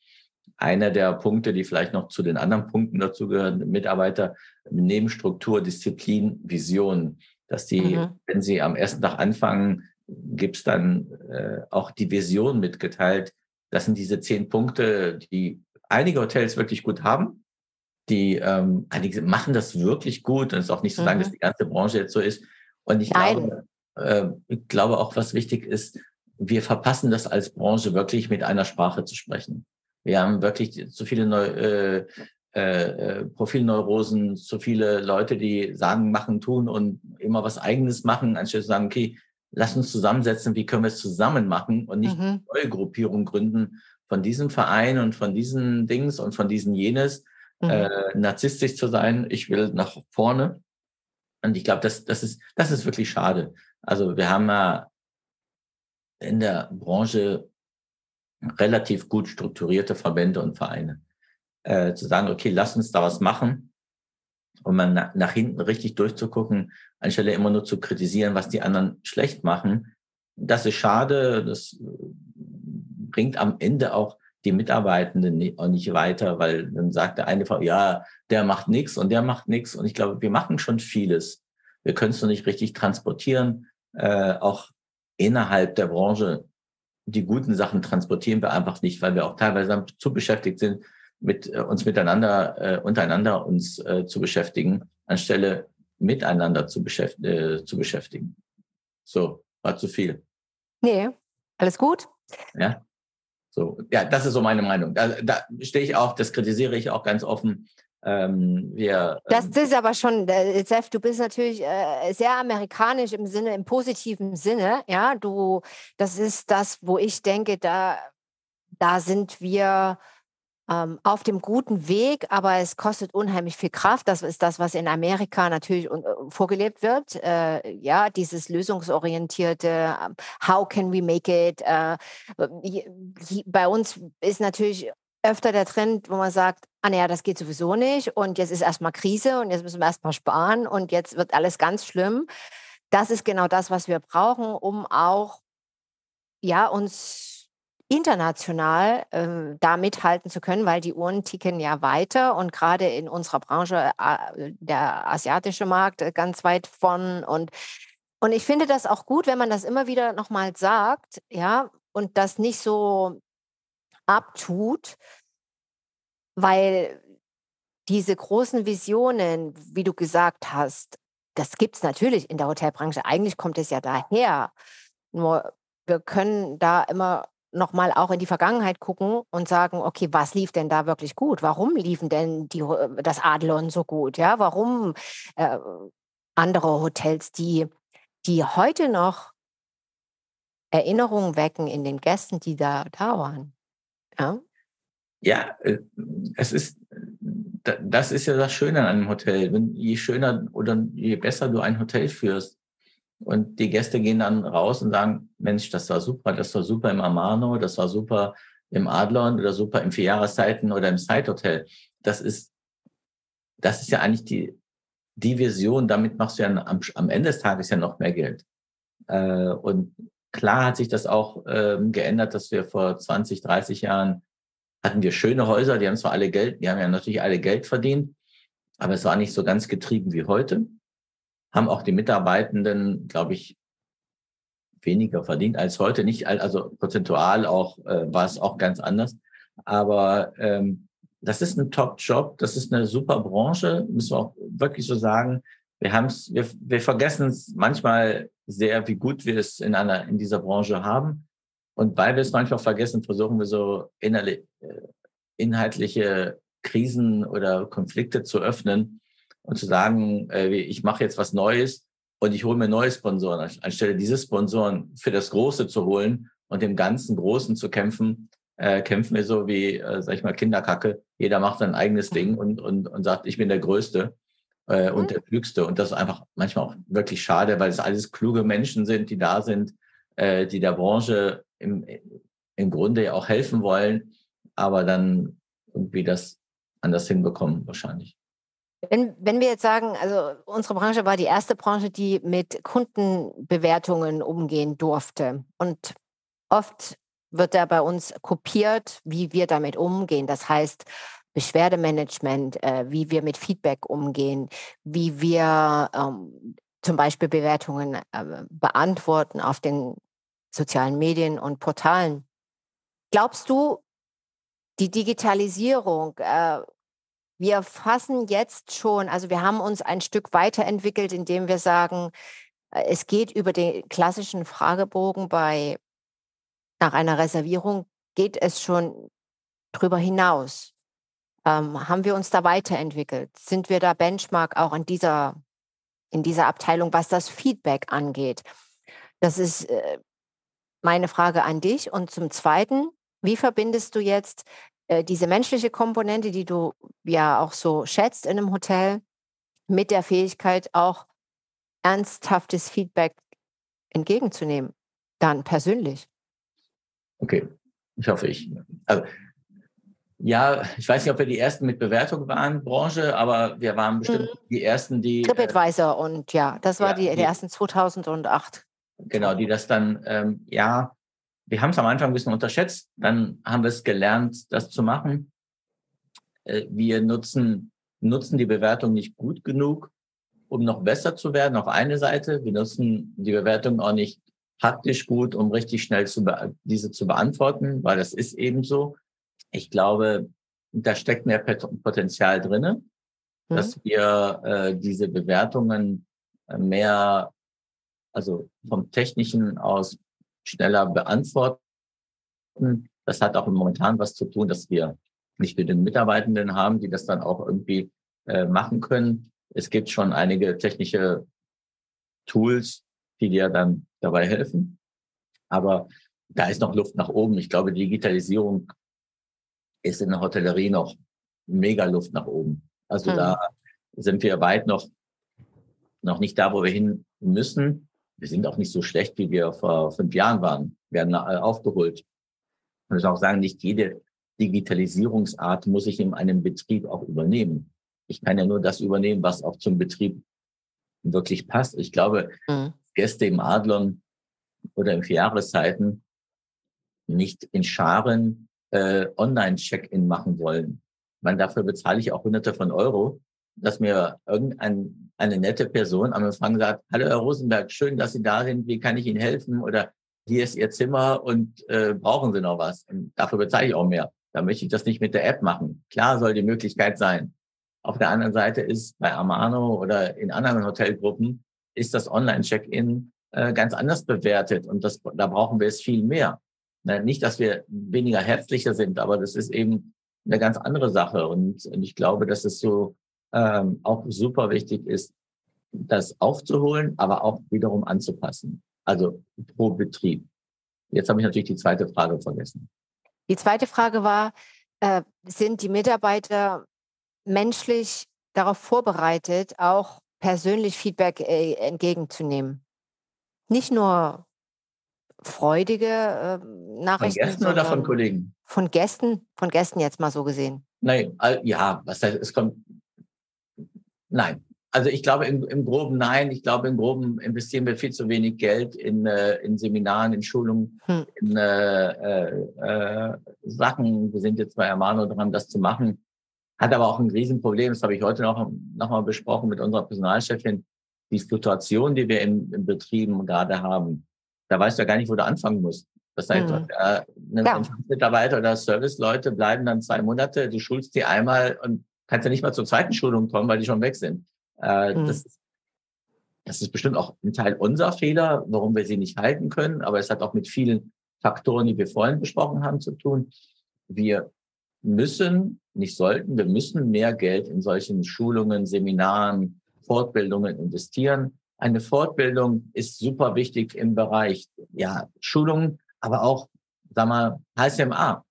einer der Punkte, die vielleicht noch zu den anderen Punkten dazu gehören, Mitarbeiter neben Struktur, Disziplin, Vision, dass die, mhm. wenn sie am ersten Tag anfangen, gibt es dann äh, auch die Vision mitgeteilt. Das sind diese zehn Punkte, die einige Hotels wirklich gut haben. Die ähm, einige machen das wirklich gut und es ist auch nicht so mhm. sagen, dass die ganze Branche jetzt so ist. Und ich glaube, äh, ich glaube auch, was wichtig ist, wir verpassen das als Branche wirklich mit einer Sprache zu sprechen. Wir haben wirklich zu viele Neu äh, äh, äh, Profilneurosen, zu viele Leute, die sagen, machen, tun und immer was Eigenes machen, anstatt zu sagen, okay, lass uns zusammensetzen, wie können wir es zusammen machen und nicht mhm. neue Gruppierungen gründen von diesem Verein und von diesen Dings und von diesen jenes, mhm. äh, narzisstisch zu sein. Ich will nach vorne. Und ich glaube, das, das, ist, das ist wirklich schade. Also wir haben ja in der Branche relativ gut strukturierte Verbände und Vereine. Äh, zu sagen, okay, lass uns da was machen und man na, nach hinten richtig durchzugucken, anstelle immer nur zu kritisieren, was die anderen schlecht machen. Das ist schade, das bringt am Ende auch die Mitarbeitenden auch nicht weiter, weil dann sagt der eine, ja, der macht nichts und der macht nichts. Und ich glaube, wir machen schon vieles. Wir können es noch nicht richtig transportieren. Äh, auch innerhalb der Branche die guten Sachen transportieren wir einfach nicht, weil wir auch teilweise zu beschäftigt sind, mit äh, uns miteinander, äh, untereinander uns äh, zu beschäftigen, anstelle miteinander zu, beschäft äh, zu beschäftigen. So, war zu viel. Nee, alles gut. Ja. So, ja, das ist so meine Meinung. Da, da stehe ich auch, das kritisiere ich auch ganz offen. Ähm, wir, das ähm, ist aber schon, äh, Seth, du bist natürlich äh, sehr amerikanisch im Sinne, im positiven Sinne. Ja, du, das ist das, wo ich denke, da, da sind wir ähm, auf dem guten Weg, aber es kostet unheimlich viel Kraft. Das ist das, was in Amerika natürlich äh, vorgelebt wird. Äh, ja, dieses lösungsorientierte, ähm, how can we make it? Äh, bei uns ist natürlich öfter der Trend, wo man sagt, ah naja, das geht sowieso nicht. Und jetzt ist erstmal Krise und jetzt müssen wir erstmal sparen. Und jetzt wird alles ganz schlimm. Das ist genau das, was wir brauchen, um auch ja, uns international äh, da mithalten zu können, weil die Uhren ticken ja weiter. Und gerade in unserer Branche äh, der asiatische Markt äh, ganz weit von. Und und ich finde das auch gut, wenn man das immer wieder nochmal sagt, ja, und das nicht so abtut, weil diese großen Visionen, wie du gesagt hast, das gibt es natürlich in der Hotelbranche. Eigentlich kommt es ja daher. Nur wir können da immer nochmal auch in die Vergangenheit gucken und sagen, okay, was lief denn da wirklich gut? Warum liefen denn die, äh, das Adlon so gut? Ja, warum äh, andere Hotels, die, die heute noch Erinnerungen wecken in den Gästen, die da, da waren? Ja, ja äh, es ist, das ist ja das Schöne an einem Hotel. Wenn, je schöner oder je besser du ein Hotel führst, und die Gäste gehen dann raus und sagen, Mensch, das war super, das war super im Amano, das war super im Adlon oder super im Vierjahreszeiten oder im Side Hotel. Das ist, das ist ja eigentlich die, die Vision. Damit machst du ja am, am Ende des Tages ja noch mehr Geld. Äh, und klar hat sich das auch ähm, geändert, dass wir vor 20, 30 Jahren hatten wir schöne Häuser, die haben zwar alle Geld, die haben ja natürlich alle Geld verdient, aber es war nicht so ganz getrieben wie heute haben auch die Mitarbeitenden, glaube ich, weniger verdient als heute. Nicht, also prozentual auch äh, war es auch ganz anders. Aber ähm, das ist ein Top-Job, das ist eine super Branche, müssen wir auch wirklich so sagen. Wir haben es, wir, wir vergessen es manchmal sehr, wie gut wir es in einer in dieser Branche haben. Und weil wir es manchmal vergessen, versuchen wir so äh, inhaltliche Krisen oder Konflikte zu öffnen, und zu sagen, äh, ich mache jetzt was Neues und ich hole mir neue Sponsoren, anstelle diese Sponsoren für das Große zu holen und dem ganzen Großen zu kämpfen, äh, kämpfen wir so wie, äh, sag ich mal, Kinderkacke. Jeder macht sein eigenes Ding und, und, und sagt, ich bin der Größte äh, und mhm. der Klügste. Und das ist einfach manchmal auch wirklich schade, weil es alles kluge Menschen sind, die da sind, äh, die der Branche im, im Grunde ja auch helfen wollen, aber dann irgendwie das anders hinbekommen wahrscheinlich. Wenn, wenn wir jetzt sagen, also unsere Branche war die erste Branche, die mit Kundenbewertungen umgehen durfte. Und oft wird da bei uns kopiert, wie wir damit umgehen. Das heißt, Beschwerdemanagement, äh, wie wir mit Feedback umgehen, wie wir ähm, zum Beispiel Bewertungen äh, beantworten auf den sozialen Medien und Portalen. Glaubst du, die Digitalisierung äh, wir fassen jetzt schon, also wir haben uns ein Stück weiterentwickelt, indem wir sagen, äh, es geht über den klassischen Fragebogen bei nach einer Reservierung geht es schon drüber hinaus? Ähm, haben wir uns da weiterentwickelt? Sind wir da Benchmark auch in dieser, in dieser Abteilung, was das Feedback angeht? Das ist äh, meine Frage an dich. Und zum Zweiten, wie verbindest du jetzt äh, diese menschliche Komponente, die du ja auch so schätzt in einem Hotel, mit der Fähigkeit auch ernsthaftes Feedback entgegenzunehmen, dann persönlich? Okay, ich hoffe ich. Also ja, ich weiß nicht, ob wir die ersten mit Bewertung waren, Branche, aber wir waren bestimmt mhm. die ersten, die. TripAdvisor äh, und ja, das war ja, die, die, die ersten 2008. Genau, die das dann, ähm, ja, wir haben es am Anfang ein bisschen unterschätzt, dann haben wir es gelernt, das zu machen. Äh, wir nutzen, nutzen die Bewertung nicht gut genug, um noch besser zu werden auf eine Seite. Wir nutzen die Bewertung auch nicht praktisch gut, um richtig schnell zu diese zu beantworten, weil das ist eben so ich glaube, da steckt mehr Potenzial drinne, mhm. dass wir äh, diese Bewertungen mehr, also vom Technischen aus schneller beantworten. Das hat auch momentan was zu tun, dass wir nicht genügend Mitarbeitenden haben, die das dann auch irgendwie äh, machen können. Es gibt schon einige technische Tools, die dir dann dabei helfen. Aber da ist noch Luft nach oben. Ich glaube, Digitalisierung ist in der Hotellerie noch mega Luft nach oben. Also mhm. da sind wir weit noch, noch nicht da, wo wir hin müssen. Wir sind auch nicht so schlecht, wie wir vor fünf Jahren waren. Wir werden aufgeholt. Ich muss auch sagen, nicht jede Digitalisierungsart muss ich in einem Betrieb auch übernehmen. Ich kann ja nur das übernehmen, was auch zum Betrieb wirklich passt. Ich glaube, mhm. Gäste im Adlon oder in Vierjahreszeiten nicht in Scharen äh, Online-Check-in machen wollen. Man dafür bezahle ich auch Hunderte von Euro, dass mir irgendeine eine nette Person am Empfang sagt, hallo Herr Rosenberg, schön, dass Sie da sind, wie kann ich Ihnen helfen? Oder hier ist Ihr Zimmer und äh, brauchen Sie noch was? Und dafür bezahle ich auch mehr. Da möchte ich das nicht mit der App machen. Klar soll die Möglichkeit sein. Auf der anderen Seite ist bei Amano oder in anderen Hotelgruppen ist das Online-Check-in äh, ganz anders bewertet und das, da brauchen wir es viel mehr. Nicht, dass wir weniger herzlicher sind, aber das ist eben eine ganz andere Sache. Und, ich glaube, dass es so ähm, auch super wichtig ist, das aufzuholen, aber auch wiederum anzupassen. Also pro Betrieb. Jetzt habe ich natürlich die zweite Frage vergessen. Die zweite Frage war, äh, sind die Mitarbeiter menschlich darauf vorbereitet, auch persönlich Feedback äh, entgegenzunehmen? Nicht nur freudige äh, Nachrichten. Von Gästen oder von Kollegen? Von Gästen, von Gästen jetzt mal so gesehen. Nein, ja, was heißt, es kommt. Nein. Also ich glaube im, im Groben nein. Ich glaube im Groben investieren wir viel zu wenig Geld in, äh, in Seminaren, in Schulungen, hm. in äh, äh, äh, Sachen. Wir sind jetzt bei Amano dran, das zu machen. Hat aber auch ein Riesenproblem. Das habe ich heute noch, noch mal besprochen mit unserer Personalchefin. Die Situation, die wir in, in Betrieben gerade haben, da weißt du ja gar nicht, wo du anfangen musst. Das heißt, mhm. äh, ein ja. Mitarbeiter oder Serviceleute bleiben dann zwei Monate, du schulst die einmal und kannst ja nicht mal zur zweiten Schulung kommen, weil die schon weg sind. Äh, mhm. das, das ist bestimmt auch ein Teil unserer Fehler, warum wir sie nicht halten können, aber es hat auch mit vielen Faktoren, die wir vorhin besprochen haben, zu tun. Wir müssen, nicht sollten, wir müssen mehr Geld in solchen Schulungen, Seminaren, Fortbildungen investieren eine Fortbildung ist super wichtig im Bereich ja, Schulung, aber auch, sag mal, HSMA.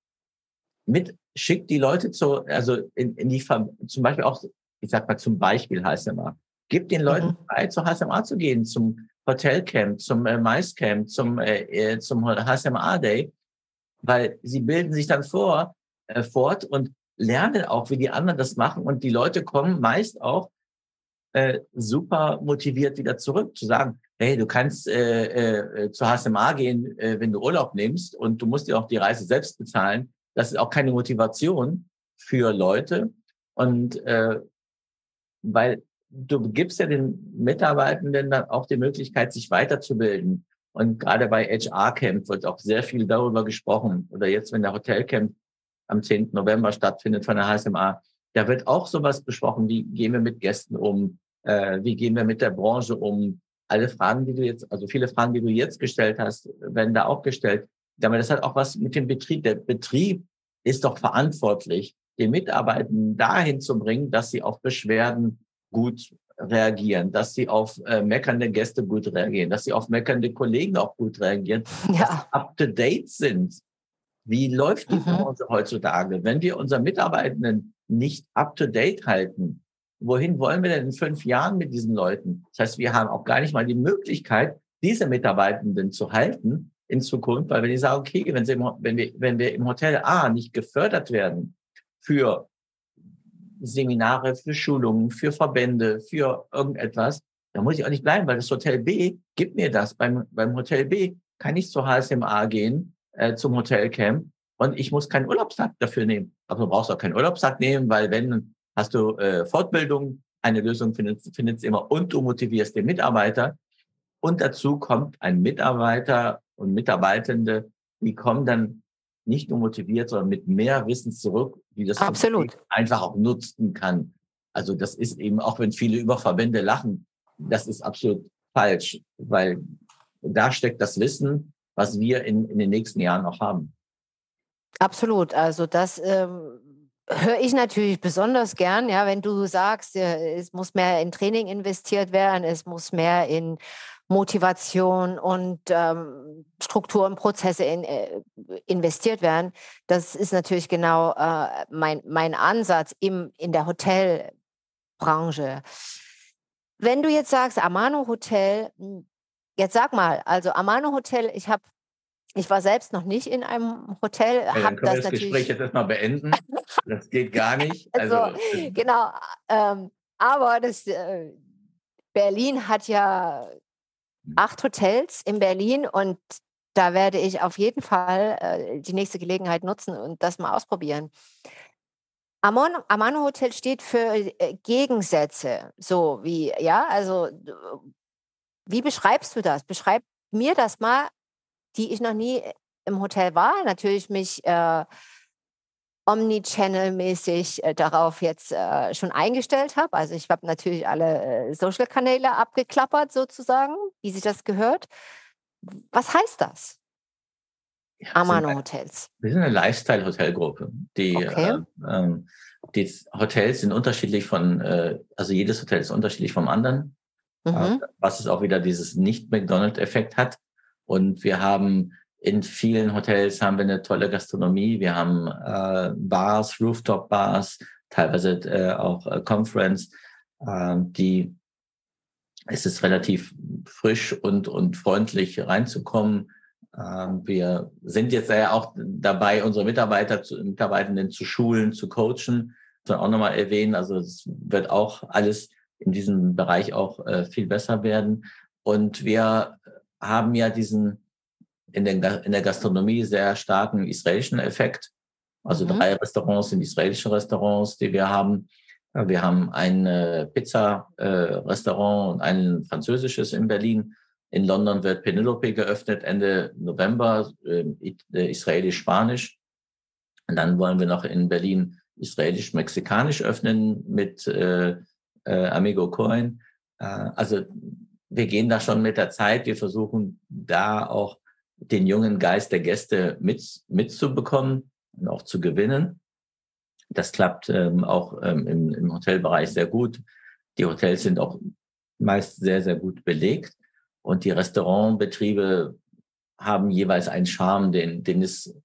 Mit schickt die Leute zu, also in, in die, zum Beispiel auch, ich sag mal zum Beispiel HSMA. Gibt den Leuten mhm. Zeit, zur HSMA zu gehen, zum Hotelcamp, zum äh, Maiscamp, zum, äh, äh zum HSMA Day, weil sie bilden sich dann vor, äh, fort und lernen auch, wie die anderen das machen und die Leute kommen meist auch äh, super motiviert wieder zurück, zu sagen, hey, du kannst äh, äh, zur HSMA gehen, äh, wenn du Urlaub nimmst und du musst dir auch die Reise selbst bezahlen. Das ist auch keine Motivation für Leute. Und äh, weil du gibst ja den Mitarbeitenden dann auch die Möglichkeit, sich weiterzubilden. Und gerade bei HR Camp wird auch sehr viel darüber gesprochen. Oder jetzt, wenn der Hotelcamp am 10. November stattfindet von der HSMA, da wird auch sowas besprochen, wie gehen wir mit Gästen um, äh, wie gehen wir mit der Branche um. Alle Fragen, die du jetzt, also viele Fragen, die du jetzt gestellt hast, werden da auch gestellt. Damit das hat auch was mit dem Betrieb. Der Betrieb ist doch verantwortlich, die Mitarbeitenden dahin zu bringen, dass sie auf Beschwerden gut reagieren, dass sie auf äh, meckernde Gäste gut reagieren, dass sie auf meckernde Kollegen auch gut reagieren, ja. up to date sind. Wie läuft die mhm. Branche heutzutage? Wenn wir unsere Mitarbeitenden nicht up to date halten, wohin wollen wir denn in fünf Jahren mit diesen Leuten? Das heißt, wir haben auch gar nicht mal die Möglichkeit, diese Mitarbeitenden zu halten in Zukunft, weil wenn die sagen, okay, wenn, sie im, wenn, wir, wenn wir im Hotel A nicht gefördert werden für Seminare, für Schulungen, für Verbände, für irgendetwas, dann muss ich auch nicht bleiben, weil das Hotel B gibt mir das. Beim, beim Hotel B kann ich zur HSMA gehen, äh, zum Hotelcamp und ich muss keinen Urlaubstag dafür nehmen. Aber du brauchst auch keinen Urlaubstag nehmen, weil wenn hast du äh, Fortbildung, eine Lösung findest, findest immer und du motivierst den Mitarbeiter. Und dazu kommt ein Mitarbeiter und Mitarbeitende, die kommen dann nicht nur motiviert, sondern mit mehr Wissen zurück, wie das Absolut. einfach auch nutzen kann. Also das ist eben, auch wenn viele über Verbände lachen, das ist absolut falsch, weil da steckt das Wissen, was wir in, in den nächsten Jahren noch haben. Absolut. Also das ähm, höre ich natürlich besonders gern, ja, wenn du sagst, es muss mehr in Training investiert werden, es muss mehr in Motivation und ähm, Struktur und Prozesse in, äh, investiert werden. Das ist natürlich genau äh, mein, mein Ansatz im, in der Hotelbranche. Wenn du jetzt sagst, Amano Hotel, hm, jetzt sag mal, also Amano Hotel, ich habe ich war selbst noch nicht in einem Hotel. Ja, dann können das wir das Gespräch jetzt erstmal beenden. Das geht gar nicht. (laughs) Also, also genau. Ähm, aber das, äh, Berlin hat ja acht Hotels in Berlin und da werde ich auf jeden Fall äh, die nächste Gelegenheit nutzen und das mal ausprobieren. Amon, Amano Hotel steht für äh, Gegensätze, so wie, ja, also wie beschreibst du das? Beschreib mir das mal, die ich noch nie im Hotel war, natürlich mich äh, Omnichannel-mäßig äh, darauf jetzt äh, schon eingestellt habe. Also ich habe natürlich alle äh, Social-Kanäle abgeklappert sozusagen, wie sich das gehört. Was heißt das? Ja, Amano Hotels. Wir sind eine Lifestyle-Hotelgruppe. Die, okay. äh, die Hotels sind unterschiedlich von, äh, also jedes Hotel ist unterschiedlich vom anderen, äh, mhm. was es auch wieder dieses Nicht-McDonald-Effekt hat. Und wir haben in vielen Hotels haben wir eine tolle Gastronomie. Wir haben äh, Bars, Rooftop-Bars, teilweise äh, auch äh, Conference, äh, die es ist relativ frisch und, und freundlich reinzukommen. Ähm, wir sind jetzt ja auch dabei, unsere Mitarbeiter, zu, Mitarbeitenden zu schulen, zu coachen. Das auch nochmal erwähnen. Also es wird auch alles in diesem Bereich auch äh, viel besser werden. Und wir haben ja diesen in, den, in der Gastronomie sehr starken israelischen Effekt. Also mhm. drei Restaurants sind israelische Restaurants, die wir haben. Wir haben ein äh, Pizza-Restaurant äh, und ein französisches in Berlin. In London wird Penelope geöffnet Ende November, ähm, äh, israelisch-spanisch. Und dann wollen wir noch in Berlin israelisch-mexikanisch öffnen mit äh, äh, Amigo Coin. Äh, also wir gehen da schon mit der Zeit. Wir versuchen da auch den jungen Geist der Gäste mit, mitzubekommen und auch zu gewinnen. Das klappt ähm, auch ähm, im, im Hotelbereich sehr gut. Die Hotels sind auch meist sehr, sehr gut belegt. Und die Restaurantbetriebe haben jeweils einen Charme, den, den ist,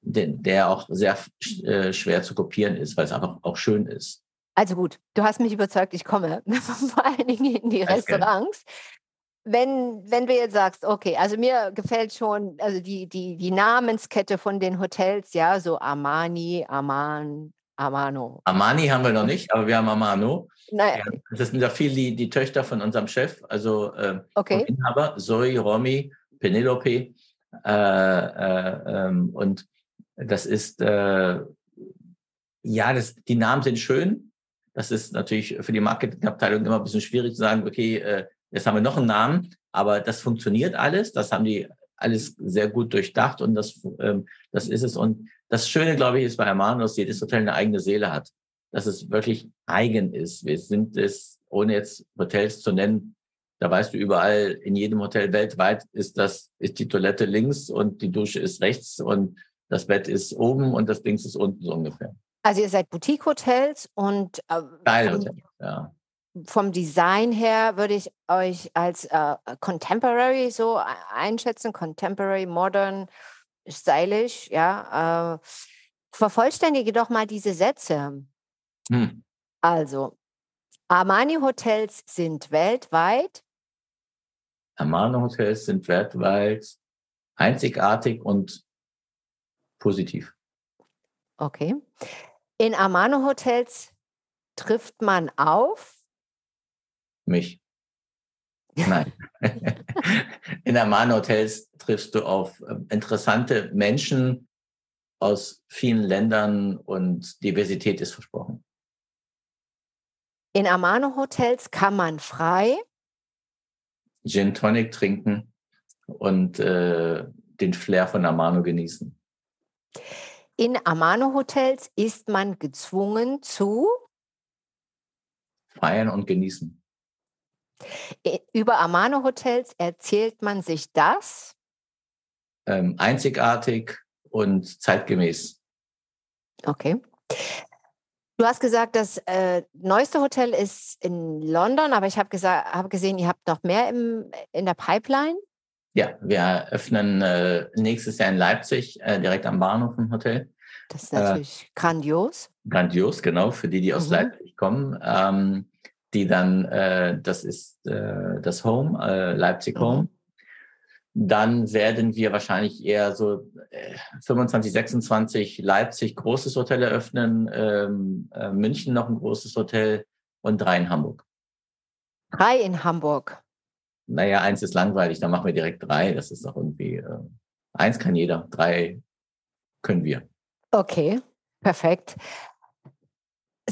den, der auch sehr äh, schwer zu kopieren ist, weil es einfach auch schön ist. Also gut, du hast mich überzeugt, ich komme (laughs) vor allen Dingen in die Restaurants wenn, wenn du jetzt sagst, okay, also mir gefällt schon, also die, die, die Namenskette von den Hotels, ja, so Armani, Aman, Amano. Armani haben wir noch nicht, aber wir haben Amano. Naja. Das sind ja viel die, die Töchter von unserem Chef, also äh, okay. Inhaber, Zoe, Romy, Penelope. Äh, äh, ähm, und das ist, äh, ja, das, die Namen sind schön. Das ist natürlich für die Marketingabteilung immer ein bisschen schwierig zu sagen, okay, äh, Jetzt haben wir noch einen Namen, aber das funktioniert alles. Das haben die alles sehr gut durchdacht und das, ähm, das ist es. Und das Schöne, glaube ich, ist bei Hermann, dass jedes Hotel eine eigene Seele hat. Dass es wirklich eigen ist. Wir sind es, ohne jetzt Hotels zu nennen, Da weißt du überall, in jedem Hotel weltweit ist das, ist die Toilette links und die Dusche ist rechts und das Bett ist oben und das Dings ist unten so ungefähr. Also ihr seid Boutique-Hotels und äh, Style-Hotel, ja. Vom Design her würde ich euch als äh, Contemporary so einschätzen, Contemporary, Modern, Stylisch, ja. Äh, vervollständige doch mal diese Sätze. Hm. Also, Armani-Hotels sind weltweit. Armani-Hotels sind weltweit einzigartig und positiv. Okay. In Armani-Hotels trifft man auf? Mich. Nein. (laughs) In Armani-Hotels triffst du auf ähm, interessante Menschen aus vielen Ländern und Diversität ist versprochen. In Amano-Hotels kann man frei Gin Tonic trinken und äh, den Flair von Amano genießen. In Amano-Hotels ist man gezwungen zu feiern und genießen. Über Amano-Hotels erzählt man sich das ähm, einzigartig und zeitgemäß. Okay. Du hast gesagt, das äh, neueste Hotel ist in London, aber ich habe hab gesehen, ihr habt noch mehr im, in der Pipeline. Ja, wir öffnen äh, nächstes Jahr in Leipzig, äh, direkt am Bahnhof ein Hotel. Das ist natürlich grandios. Grandios, genau, für die, die aus mhm. Leipzig kommen. Ähm, die dann, äh, das ist äh, das Home, äh, Leipzig Home. Mhm. Dann werden wir wahrscheinlich eher so äh, 25, 26 Leipzig großes Hotel eröffnen, ähm, äh, München noch ein großes Hotel und drei in Hamburg. Drei in Hamburg. Naja, eins ist langweilig, dann machen wir direkt drei. Das ist doch irgendwie, äh, eins kann jeder, drei können wir. Okay, perfekt.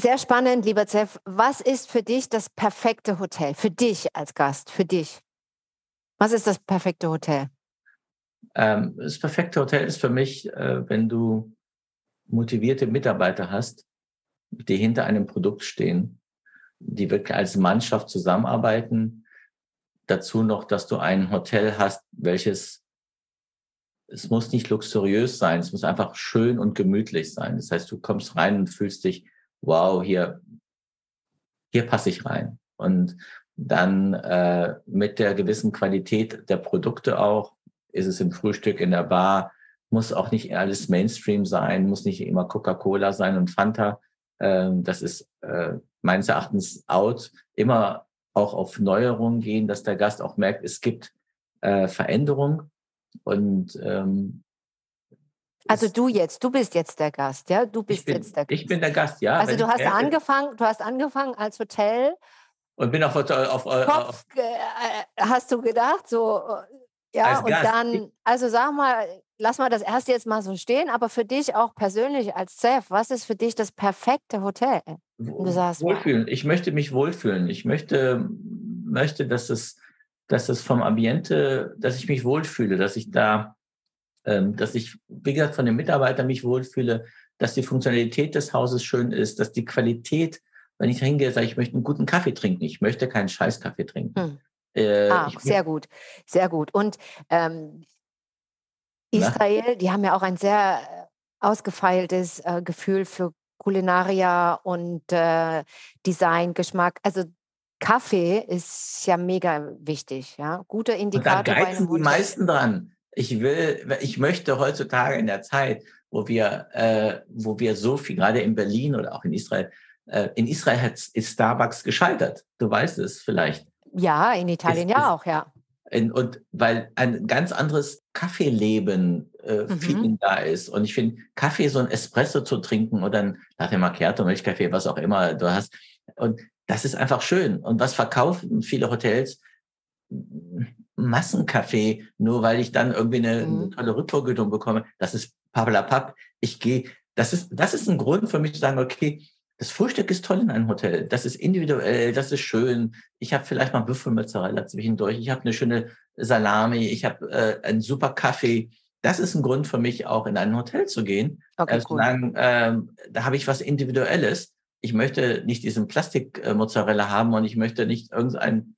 Sehr spannend, lieber Zeff. Was ist für dich das perfekte Hotel? Für dich als Gast, für dich? Was ist das perfekte Hotel? Ähm, das perfekte Hotel ist für mich, äh, wenn du motivierte Mitarbeiter hast, die hinter einem Produkt stehen, die wirklich als Mannschaft zusammenarbeiten. Dazu noch, dass du ein Hotel hast, welches, es muss nicht luxuriös sein, es muss einfach schön und gemütlich sein. Das heißt, du kommst rein und fühlst dich, wow, hier, hier passe ich rein. Und dann äh, mit der gewissen Qualität der Produkte auch, ist es im Frühstück in der Bar, muss auch nicht alles Mainstream sein, muss nicht immer Coca-Cola sein und Fanta. Ähm, das ist äh, meines Erachtens out. Immer auch auf Neuerungen gehen, dass der Gast auch merkt, es gibt äh, Veränderung. Und ähm, also du jetzt, du bist jetzt der Gast, ja? Du bist bin, jetzt der Gast. Ich bin der Gast, ja. Also du hast angefangen, du hast angefangen als Hotel und bin auf, auf, auf, Kopf, äh, hast du gedacht, so, ja, und Gast. dann, also sag mal, lass mal das erste jetzt mal so stehen, aber für dich auch persönlich als Chef, was ist für dich das perfekte Hotel? Du sagst, wohlfühlen. Ich möchte mich wohlfühlen. Ich möchte, möchte, dass es, dass es vom Ambiente, dass ich mich wohlfühle, dass ich da, dass ich, wie gesagt, von den Mitarbeitern mich wohlfühle, dass die Funktionalität des Hauses schön ist, dass die Qualität wenn ich hingehe, sage ich, ich möchte einen guten Kaffee trinken. Ich möchte keinen Scheißkaffee trinken. Hm. Äh, ah, sehr gut, sehr gut. Und ähm, Israel, Na? die haben ja auch ein sehr äh, ausgefeiltes äh, Gefühl für Kulinaria und äh, Design, Geschmack. Also Kaffee ist ja mega wichtig, ja. Guter Indikator. Und da geizen die meisten dran. Ich will, ich möchte heutzutage in der Zeit, wo wir, äh, wo wir so viel, gerade in Berlin oder auch in Israel, äh, in Israel hat, ist Starbucks gescheitert. Du weißt es vielleicht. Ja, in Italien es, ja auch, ja. In, und weil ein ganz anderes Kaffeeleben äh, mhm. Feeling da ist. Und ich finde, Kaffee, so ein Espresso zu trinken oder ein Latte Macchiato, Milchkaffee, was auch immer du hast. Und das ist einfach schön. Und was verkaufen viele Hotels? Massenkaffee, nur weil ich dann irgendwie eine, mhm. eine tolle Rückvergütung bekomme. Das ist pappelapapp. Ich gehe, das ist, das ist ein Grund für mich zu sagen, okay, das Frühstück ist toll in einem Hotel. Das ist individuell, das ist schön. Ich habe vielleicht mal Büffelmozzarella zwischendurch. Ich habe eine schöne Salami. Ich habe äh, einen super Kaffee. Das ist ein Grund für mich, auch in ein Hotel zu gehen. Okay, äh, cool. sagen, äh, da habe ich was Individuelles. Ich möchte nicht diesen Plastik-Mozzarella haben und ich möchte nicht irgendein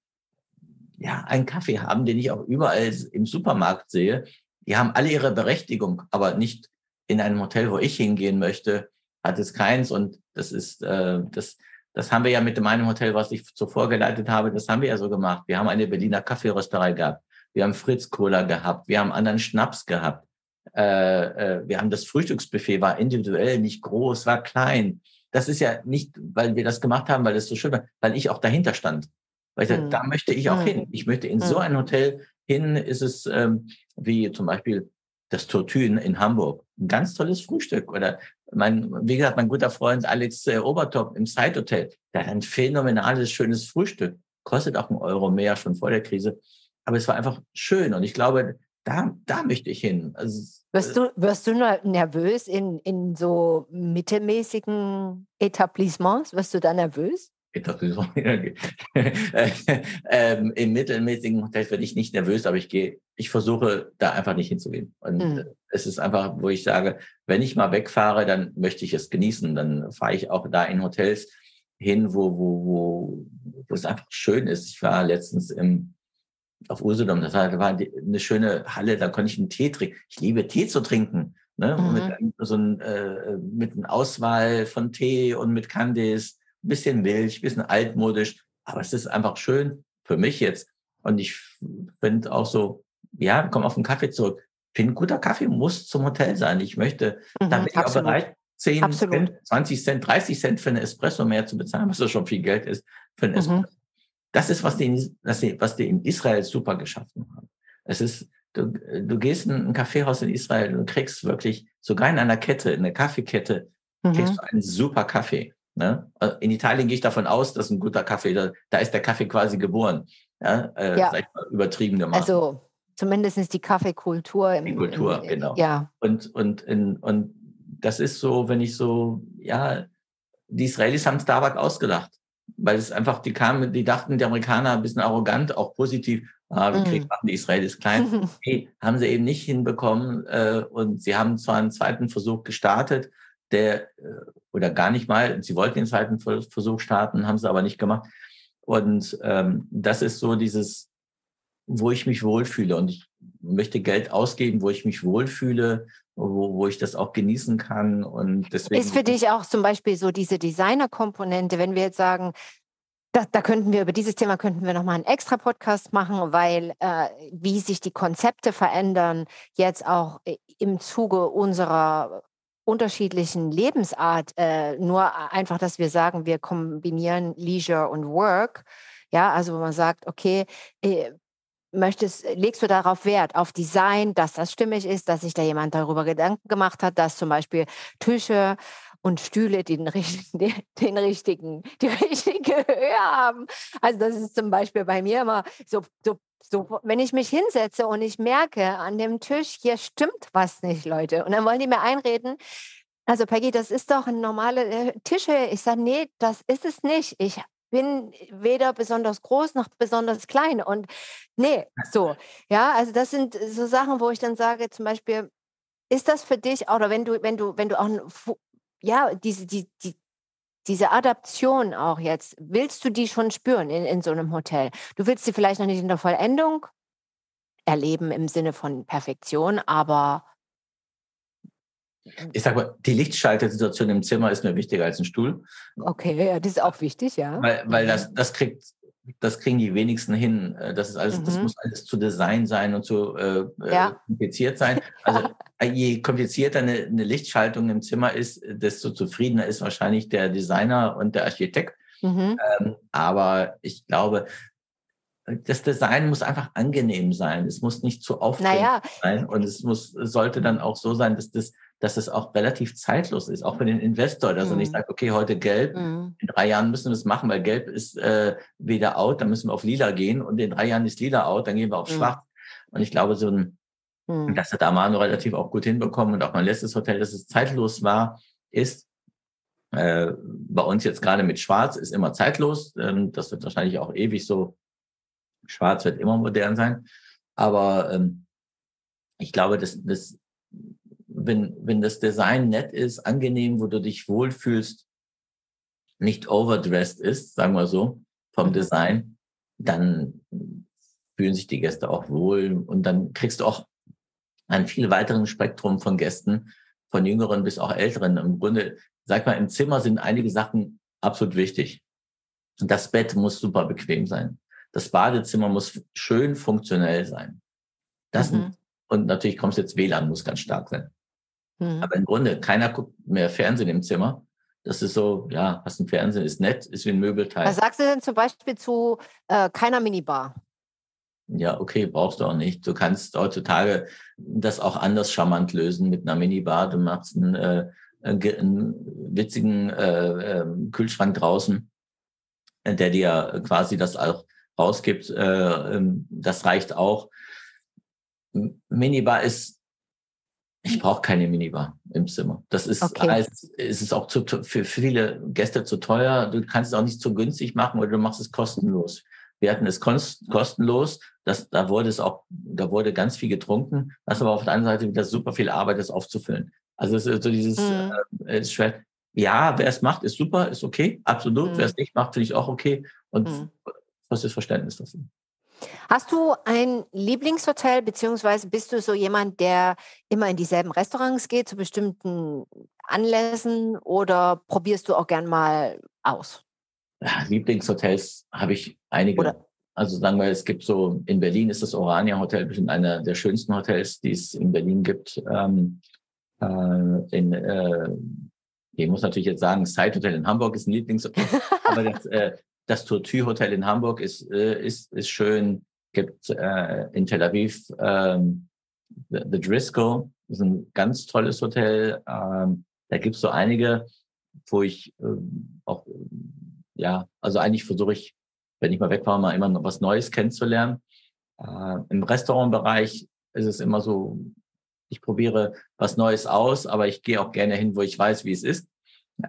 ja, einen Kaffee haben, den ich auch überall im Supermarkt sehe. Die haben alle ihre Berechtigung, aber nicht in einem Hotel, wo ich hingehen möchte, hat es keins. Und das ist, äh, das, das haben wir ja mit meinem Hotel, was ich zuvor geleitet habe, das haben wir ja so gemacht. Wir haben eine Berliner Kaffeerösterei gehabt. Wir haben Fritz Cola gehabt. Wir haben anderen Schnaps gehabt. Äh, äh, wir haben das Frühstücksbuffet, war individuell, nicht groß, war klein. Das ist ja nicht, weil wir das gemacht haben, weil es so schön war, weil ich auch dahinter stand. Weil ich mhm. da möchte ich auch mhm. hin. Ich möchte in mhm. so ein Hotel hin, ist es ähm, wie zum Beispiel das Tortue in, Hamburg. Ein ganz tolles Frühstück. Oder mein, wie gesagt, mein guter Freund Alex äh, Obertop im Side Hotel, der hat ein phänomenales, schönes Frühstück. Kostet auch einen Euro mehr schon vor der Krise. Aber es war einfach schön. Und ich glaube, da, da möchte ich hin. Also, wirst, du, wirst du nervös in, in so mittelmäßigen Etablissements? Wirst du da nervös? (laughs) ähm, Im mittelmäßigen Hotel werde ich nicht nervös, aber ich gehe, ich versuche da einfach nicht hinzugehen. Und mhm. es ist einfach, wo ich sage, wenn ich mal wegfahre, dann möchte ich es genießen. Dann fahre ich auch da in Hotels hin, wo, wo, wo, wo es einfach schön ist. Ich war letztens im auf Usedom. Das war eine schöne Halle, da konnte ich einen Tee trinken. Ich liebe Tee zu trinken. Ne? Mhm. Mit, so ein, äh, mit einer Auswahl von Tee und mit Candies, bisschen Milch, ein bisschen altmodisch. Aber es ist einfach schön für mich jetzt. Und ich finde auch so, ja, komm auf den Kaffee zurück. Ich finde, guter Kaffee muss zum Hotel sein. Ich möchte, mhm, da bin ich auch bereit, 10 Cent, 20 Cent, 30 Cent für eine Espresso mehr zu bezahlen, was so schon viel Geld ist für einen mhm. Espresso. Das ist, was die, was die in Israel super geschaffen haben. Es ist, du, du gehst in ein Kaffeehaus in Israel und kriegst wirklich, sogar in einer Kette, in einer Kaffeekette, mhm. kriegst du einen super Kaffee. Ne? In Italien gehe ich davon aus, dass ein guter Kaffee, da, da ist der Kaffee quasi geboren. Ja, äh, ja. übertrieben gemacht. Also zumindest die Kaffeekultur. Im, die Kultur, im, genau. Ja. Und, und, in, und das ist so, wenn ich so, ja, die Israelis haben Starbucks ausgedacht weil es einfach, die kamen, die dachten, die Amerikaner ein bisschen arrogant, auch positiv, ah, wir kriegen, machen die Israelis klein. (laughs) nee, haben sie eben nicht hinbekommen. Äh, und sie haben zwar einen zweiten Versuch gestartet, der, äh, oder gar nicht mal, sie wollten den zweiten Versuch starten, haben sie aber nicht gemacht. Und ähm, das ist so dieses, wo ich mich wohlfühle. Und ich möchte Geld ausgeben, wo ich mich wohlfühle, wo, wo ich das auch genießen kann. Und deswegen ist für dich auch zum Beispiel so diese Designer-Komponente, wenn wir jetzt sagen, da, da, könnten wir über dieses Thema könnten wir noch mal einen extra Podcast machen, weil äh, wie sich die Konzepte verändern jetzt auch äh, im Zuge unserer unterschiedlichen Lebensart. Äh, nur einfach, dass wir sagen, wir kombinieren Leisure und Work. Ja, also wo man sagt, okay, äh, möchtest, legst du darauf Wert, auf Design, dass das stimmig ist, dass sich da jemand darüber Gedanken gemacht hat, dass zum Beispiel Tische und Stühle den, (laughs) den, den richtigen, die richtige Höhe haben. Also das ist zum Beispiel bei mir immer so, so, so, wenn ich mich hinsetze und ich merke an dem Tisch, hier stimmt was nicht, Leute. Und dann wollen die mir einreden, also Peggy, das ist doch ein normaler äh, Tische. Ich sage, nee, das ist es nicht. Ich bin weder besonders groß noch besonders klein. Und nee, so. Ja, also das sind so Sachen, wo ich dann sage, zum Beispiel, ist das für dich, oder wenn du, wenn du, wenn du auch, ja, diese, die, die, diese Adaption auch jetzt, willst du die schon spüren in, in so einem Hotel? Du willst sie vielleicht noch nicht in der Vollendung erleben im Sinne von Perfektion, aber ich sage mal, die Lichtschaltersituation im Zimmer ist mir wichtiger als ein Stuhl. Okay, ja, das ist auch wichtig, ja. Weil, weil das, das kriegt, das kriegen die wenigsten hin. Äh, das ist alles, mhm. das muss alles zu Design sein und zu äh, äh ja. kompliziert sein. Also (laughs) je komplizierter eine, eine, Lichtschaltung im Zimmer ist, desto zufriedener ist wahrscheinlich der Designer und der Architekt. Mhm. Ähm, aber ich glaube, das Design muss einfach angenehm sein. Es muss nicht zu aufwendig naja. sein. Und es muss, sollte dann auch so sein, dass das dass es auch relativ zeitlos ist, auch für den Investor, dass mhm. er nicht mhm. sagt, okay, heute gelb, mhm. in drei Jahren müssen wir es machen, weil gelb ist äh, wieder out, dann müssen wir auf lila gehen und in drei Jahren ist lila out, dann gehen wir auf mhm. schwarz. Und ich glaube, so ein, mhm. dass er da Manu relativ auch gut hinbekommen und auch mein letztes Hotel, dass es zeitlos war, ist, äh, bei uns jetzt gerade mit Schwarz ist immer zeitlos. Ähm, das wird wahrscheinlich auch ewig so. Schwarz wird immer modern sein. Aber ähm, ich glaube, dass das wenn, wenn das Design nett ist, angenehm, wo du dich wohlfühlst, nicht overdressed ist, sagen wir so, vom mhm. Design, dann fühlen sich die Gäste auch wohl und dann kriegst du auch ein viel weiteren Spektrum von Gästen, von Jüngeren bis auch Älteren. Im Grunde, sag mal, im Zimmer sind einige Sachen absolut wichtig. Das Bett muss super bequem sein. Das Badezimmer muss schön funktionell sein. Das mhm. und natürlich kommst jetzt WLAN muss ganz stark sein. Mhm. Aber im Grunde keiner guckt mehr Fernsehen im Zimmer. Das ist so, ja, hast ein Fernsehen, ist nett, ist wie ein Möbelteil. Was sagst du denn zum Beispiel zu äh, keiner Minibar? Ja, okay, brauchst du auch nicht. Du kannst heutzutage das auch anders charmant lösen mit einer Minibar. Du machst einen, äh, einen witzigen äh, äh, Kühlschrank draußen, der dir quasi das auch rausgibt. Äh, ähm, das reicht auch. Minibar ist, ich brauche keine Minibar im Zimmer. Das ist, okay. heißt, es ist auch zu, für viele Gäste zu teuer. Du kannst es auch nicht zu günstig machen oder du machst es kostenlos. Wir hatten es kostenlos. Das, da wurde es auch, da wurde ganz viel getrunken. Das aber auf der anderen Seite wieder super viel Arbeit, das aufzufüllen. Also es ist so dieses, mhm. äh, ist schwer. Ja, wer es macht, ist super, ist okay, absolut. Mhm. Wer es nicht macht, finde ich auch okay. Und mhm. was ist Verständnis dafür? Hast du ein Lieblingshotel, beziehungsweise bist du so jemand, der immer in dieselben Restaurants geht zu bestimmten Anlässen oder probierst du auch gern mal aus? Ja, Lieblingshotels habe ich einige. Oder? Also sagen wir, es gibt so, in Berlin ist das Orania Hotel bestimmt einer der schönsten Hotels, die es in Berlin gibt. Ähm, äh, in, äh, ich muss natürlich jetzt sagen, Side Hotel in Hamburg ist ein Lieblingshotel, (laughs) aber das, äh, das Tortue Hotel in Hamburg ist, äh, ist, ist schön. Gibt äh, in Tel Aviv ähm, The, The Driscoll, ist ein ganz tolles Hotel. Ähm, da gibt es so einige, wo ich ähm, auch ja, also eigentlich versuche ich, wenn ich mal weg war, mal immer noch was Neues kennenzulernen. Äh, Im Restaurantbereich ist es immer so, ich probiere was Neues aus, aber ich gehe auch gerne hin, wo ich weiß, wie es ist.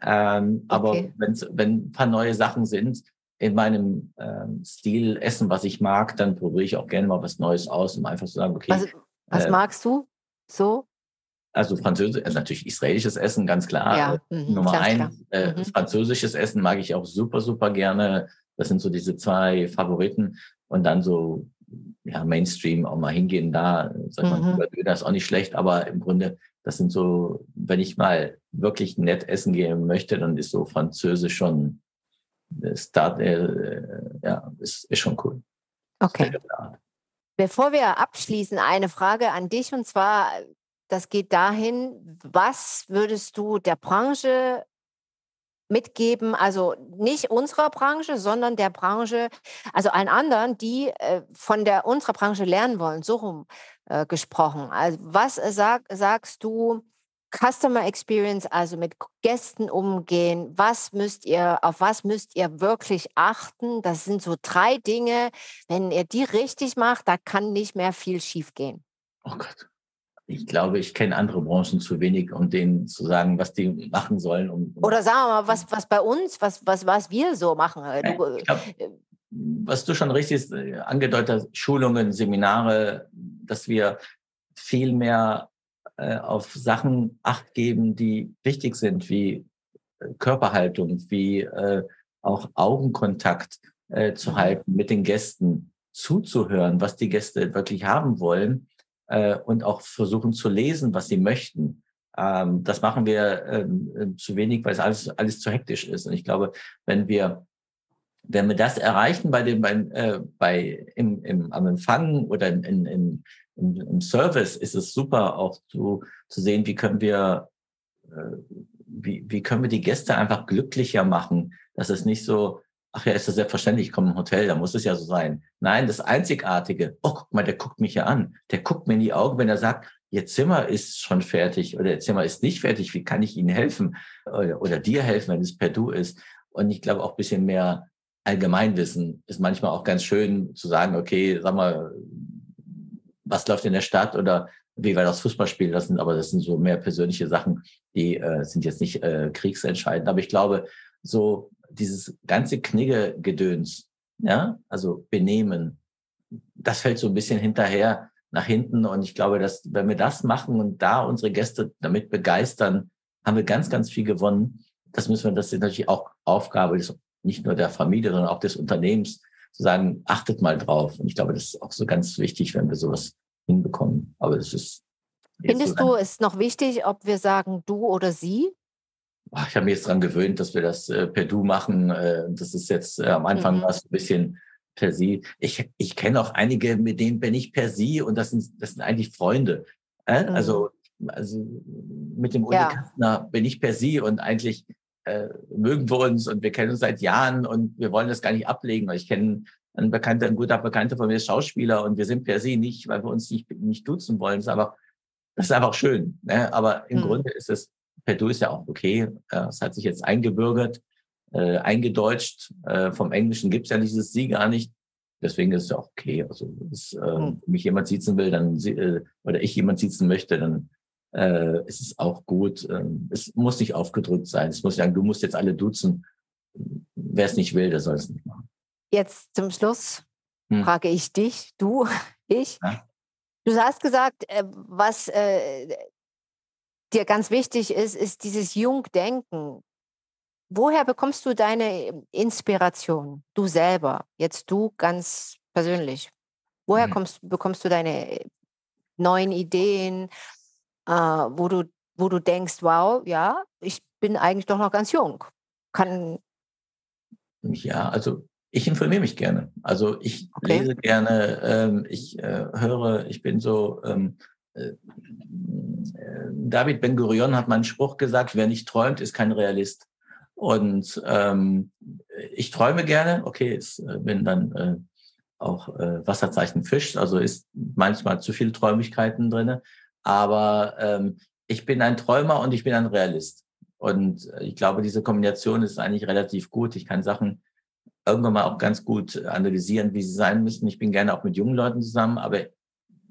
Ähm, okay. Aber wenn's, wenn ein paar neue Sachen sind in meinem ähm, Stil Essen, was ich mag, dann probiere ich auch gerne mal was Neues aus, um einfach zu sagen, okay. Was, was äh, magst du so? Also französisch, also natürlich israelisches Essen, ganz klar. Ja, äh, mh, Nummer eins. Äh, mhm. Französisches Essen mag ich auch super, super gerne. Das sind so diese zwei Favoriten. Und dann so, ja, Mainstream auch mal hingehen da, sagt man, mhm. das ist auch nicht schlecht, aber im Grunde, das sind so, wenn ich mal wirklich nett essen gehen möchte, dann ist so Französisch schon, äh, Start, äh, ja, ist, ist schon cool. Okay. Bevor wir abschließen, eine Frage an dich und zwar, das geht dahin, was würdest du der Branche mitgeben, also nicht unserer Branche, sondern der Branche, also allen anderen, die äh, von der unserer Branche lernen wollen, so rum äh, gesprochen. Also was sag, sagst du Customer Experience, also mit Gästen umgehen, was müsst ihr, auf was müsst ihr wirklich achten? Das sind so drei Dinge. Wenn ihr die richtig macht, da kann nicht mehr viel schiefgehen. Oh Gott ich glaube, ich kenne andere Branchen zu wenig, um denen zu sagen, was die machen sollen. Um, Oder sagen wir mal, was, was bei uns, was, was, was wir so machen. Du, glaub, äh, was du schon richtig äh, angedeutet hast, Schulungen, Seminare, dass wir viel mehr äh, auf Sachen Acht geben, die wichtig sind, wie äh, Körperhaltung, wie äh, auch Augenkontakt äh, zu mhm. halten mit den Gästen, zuzuhören, was die Gäste wirklich haben wollen äh, und auch versuchen zu lesen, was sie möchten. Ähm, das machen wir ähm, äh, zu wenig, weil es alles, alles zu hektisch ist. Und ich glaube, wenn wir wenn wir das erreichen bei dem, bei, äh, bei im, im, am Empfang oder in, in, in, im Service, ist es super auch zu, zu sehen, wie können wir, äh, wie, wie können wir die Gäste einfach glücklicher machen, dass es nicht so, ach ja, ist das selbstverständlich, ich komme im Hotel, da muss es ja so sein. Nein, das Einzigartige, oh, guck mal, der guckt mich ja an. Der guckt mir in die Augen, wenn er sagt, Ihr Zimmer ist schon fertig oder Ihr Zimmer ist nicht fertig, wie kann ich Ihnen helfen? Oder, oder dir helfen, wenn es per Du ist. Und ich glaube auch ein bisschen mehr Allgemeinwissen ist manchmal auch ganz schön zu sagen, okay, sag mal, was läuft in der Stadt oder wie wir das Fußballspiel lassen, aber das sind so mehr persönliche Sachen, die äh, sind jetzt nicht äh, kriegsentscheidend. Aber ich glaube, so dieses ganze Knigge-Gedöns, ja, also Benehmen, das fällt so ein bisschen hinterher nach hinten. Und ich glaube, dass wenn wir das machen und da unsere Gäste damit begeistern, haben wir ganz, ganz viel gewonnen. Das müssen wir, das ist natürlich auch Aufgabe des, nicht nur der Familie, sondern auch des Unternehmens zu sagen, achtet mal drauf. Und ich glaube, das ist auch so ganz wichtig, wenn wir sowas hinbekommen. Aber das ist. Findest so du es noch wichtig, ob wir sagen du oder sie? Ich habe mich jetzt daran gewöhnt, dass wir das äh, per Du machen. Äh, das ist jetzt äh, am Anfang mhm. war es ein bisschen per Sie. Ich, ich kenne auch einige, mit denen bin ich per Sie und das sind, das sind eigentlich Freunde. Äh? Mhm. Also, also mit dem Uli ja. Kastner bin ich per Sie und eigentlich äh, mögen wir uns und wir kennen uns seit Jahren und wir wollen das gar nicht ablegen. Ich kenne einen Bekannter, ein guter Bekannter von mir ist Schauspieler und wir sind per se nicht, weil wir uns nicht, nicht duzen wollen. Das ist einfach, das ist einfach schön. Ne? Aber im mhm. Grunde ist es, per Du ist ja auch okay. Es hat sich jetzt eingebürgert, äh, eingedeutscht. Äh, vom Englischen gibt's ja dieses Sie gar nicht. Deswegen ist es ja auch okay. Also, dass, äh, mhm. mich jemand sitzen will, dann äh, oder ich jemand sitzen möchte, dann äh, ist es auch gut. Ähm, es muss nicht aufgedrückt sein. Es muss sagen, du musst jetzt alle duzen. Wer es nicht will, der soll es nicht machen. Jetzt zum Schluss hm. frage ich dich, du, (laughs) ich. Ja? Du hast gesagt, äh, was äh, dir ganz wichtig ist, ist dieses Jungdenken. Woher bekommst du deine Inspiration? Du selber, jetzt du ganz persönlich. Woher hm. kommst, bekommst du deine neuen Ideen, äh, wo, du, wo du denkst, wow, ja, ich bin eigentlich doch noch ganz jung. Kann. Ja, also ich informiere mich gerne. Also ich okay. lese gerne, ähm, ich äh, höre, ich bin so, ähm, äh, äh David Ben Gurion hat mal einen Spruch gesagt, wer nicht träumt, ist kein Realist. Und ähm, ich träume gerne, okay, ich äh, bin dann äh, auch äh, Wasserzeichen Fisch, also ist manchmal zu viel Träumigkeiten drinne. Aber ähm, ich bin ein Träumer und ich bin ein Realist. Und ich glaube, diese Kombination ist eigentlich relativ gut. Ich kann Sachen irgendwann mal auch ganz gut analysieren, wie sie sein müssen. Ich bin gerne auch mit jungen Leuten zusammen, aber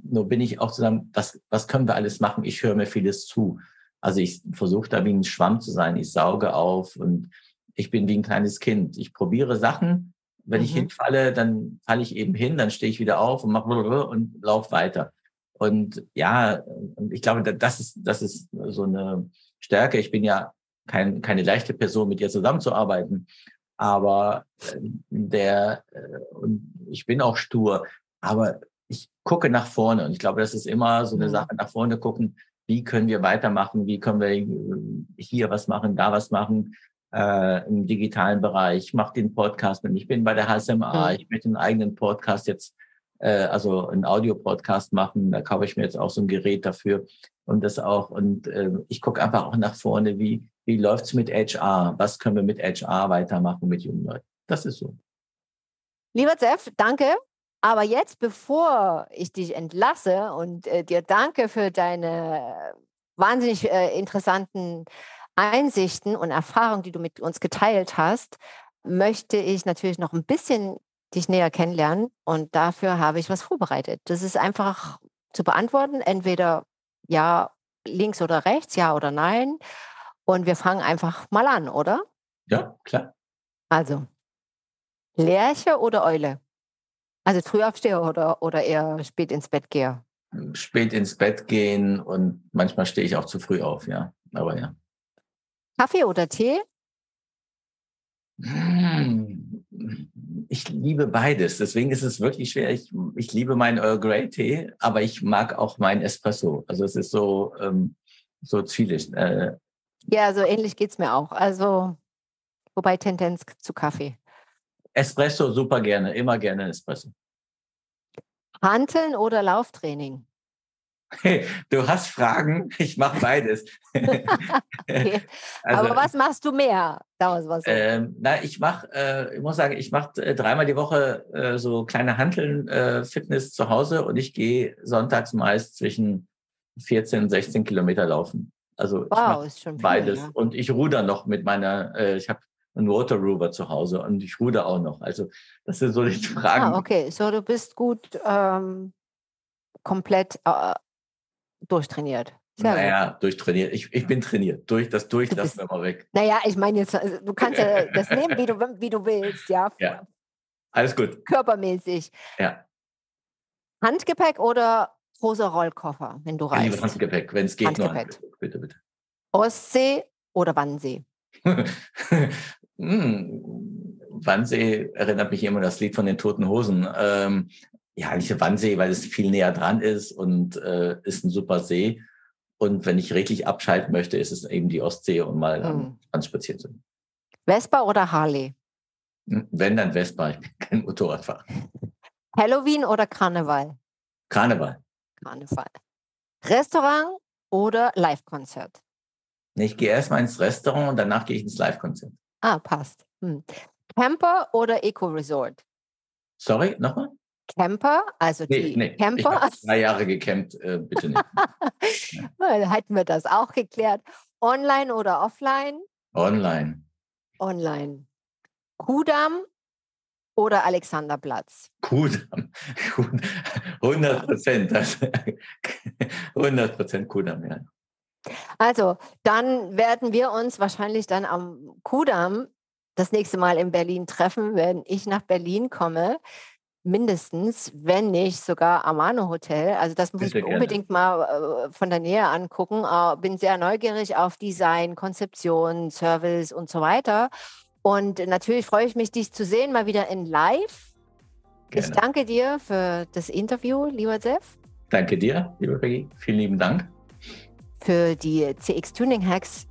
nur bin ich auch zusammen, was, was können wir alles machen? Ich höre mir vieles zu. Also ich versuche da wie ein Schwamm zu sein. Ich sauge auf und ich bin wie ein kleines Kind. Ich probiere Sachen. Wenn mhm. ich hinfalle, dann falle ich eben hin, dann stehe ich wieder auf und mache und laufe weiter. Und ja, ich glaube, das ist, das ist so eine Stärke. Ich bin ja kein, keine leichte Person, mit ihr zusammenzuarbeiten. Aber äh, der, äh, und ich bin auch stur, aber ich gucke nach vorne. Und ich glaube, das ist immer so eine mhm. Sache, nach vorne gucken. Wie können wir weitermachen? Wie können wir äh, hier was machen, da was machen? Äh, im digitalen Bereich. Ich mache den Podcast mit. Ich bin bei der HSMA. Mhm. Ich möchte einen eigenen Podcast jetzt äh, also einen Audio-Podcast machen. Da kaufe ich mir jetzt auch so ein Gerät dafür und das auch. Und äh, ich gucke einfach auch nach vorne, wie, wie läuft's mit HR? Was können wir mit HR weitermachen mit jungen Leuten? Das ist so. Lieber Jeff, danke. Aber jetzt, bevor ich dich entlasse und äh, dir danke für deine wahnsinnig äh, interessanten Einsichten und Erfahrungen, die du mit uns geteilt hast, möchte ich natürlich noch ein bisschen dich näher kennenlernen. Und dafür habe ich was vorbereitet. Das ist einfach zu beantworten, entweder ja, links oder rechts, ja oder nein. Und wir fangen einfach mal an, oder? Ja, klar. Also, Lerche oder Eule? Also Frühaufsteher oder, oder eher spät ins Bett gehe? Spät ins Bett gehen und manchmal stehe ich auch zu früh auf, ja. Aber ja. Kaffee oder Tee? Hm ich liebe beides. Deswegen ist es wirklich schwer. Ich, ich liebe meinen Earl Grey Tee, aber ich mag auch meinen Espresso. Also es ist so, ähm, so zwielicht. Äh, ja, so ähnlich geht es mir auch. Also, wobei Tendenz zu Kaffee. Espresso super gerne, immer gerne Espresso. Hanteln oder Lauftraining? (laughs) du hast Fragen, ich mache beides. (laughs) okay. (laughs) also, Aber was machst du mehr? Ähm, na, ich mache, äh, ich muss sagen, ich mache äh, dreimal die Woche äh, so kleine Handeln, äh, Fitness zu Hause und ich gehe sonntags meist zwischen 14 und 16 Kilometer laufen. Also wow, ist schon viel, beides. Ja. Und ich ruder noch mit meiner, äh, ich habe einen Water Rover zu Hause und ich ruder auch noch. Also das sind so die Fragen. Ah, okay, so du bist gut ähm, komplett äh, durchtrainiert. Sehr naja, gut. durchtrainiert. Ich, ich bin trainiert. Durch, das durch lassen wir mal weg. Naja, ich meine jetzt, also, du kannst ja (laughs) das nehmen, wie du, wie du willst, ja. Ja. Alles gut. Körpermäßig. Ja. Handgepäck oder großer Rollkoffer, wenn du reist? Handgepäck, wenn es geht. Handgepäck. Handgepäck. Bitte, bitte. Ostsee oder Wannsee? (laughs) hm. Wannsee erinnert mich immer an das Lied von den Toten Hosen. Ähm, ja, nicht Wannsee, weil es viel näher dran ist und äh, ist ein super See. Und wenn ich richtig abschalten möchte, ist es eben die Ostsee und mal hm. ans Spazieren zu gehen. Vespa oder Harley? Hm, wenn, dann Vespa. Ich bin kein Motorradfahrer. Halloween oder Karneval? Karneval. Karneval. Restaurant oder Live-Konzert? Ich gehe erstmal ins Restaurant und danach gehe ich ins Live-Konzert. Ah, passt. Hm. Camper oder Eco-Resort? Sorry, nochmal? Camper, also nee, die nee. Camper. Ich habe (laughs) drei Jahre gecampt, äh, bitte nicht. ja. (laughs) Hätten wir das auch geklärt. Online oder offline? Online. Online. Kudamm oder Alexanderplatz? Kudamm. (laughs) 100 Prozent. 100 Prozent Kudamm, ja. Also, dann werden wir uns wahrscheinlich dann am Kudamm das nächste Mal in Berlin treffen, wenn ich nach Berlin komme. Mindestens, wenn nicht sogar Amano Hotel. Also das muss Bitte ich mir unbedingt mal äh, von der Nähe angucken. Äh, bin sehr neugierig auf Design, Konzeption, Service und so weiter. Und natürlich freue ich mich, dich zu sehen, mal wieder in Live. Gerne. Ich danke dir für das Interview, lieber Jeff. Danke dir, liebe Peggy. Vielen lieben Dank. Für die CX Tuning Hacks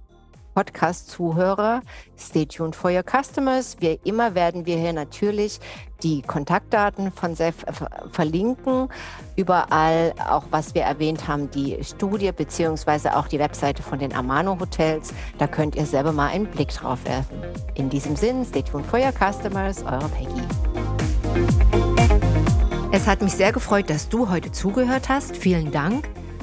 Podcast-Zuhörer, stay tuned for your customers. Wie immer werden wir hier natürlich die Kontaktdaten von Sef verlinken. Überall auch, was wir erwähnt haben, die Studie beziehungsweise auch die Webseite von den Amano Hotels. Da könnt ihr selber mal einen Blick drauf werfen. In diesem Sinn, stay tuned for your customers, eure Peggy. Es hat mich sehr gefreut, dass du heute zugehört hast. Vielen Dank.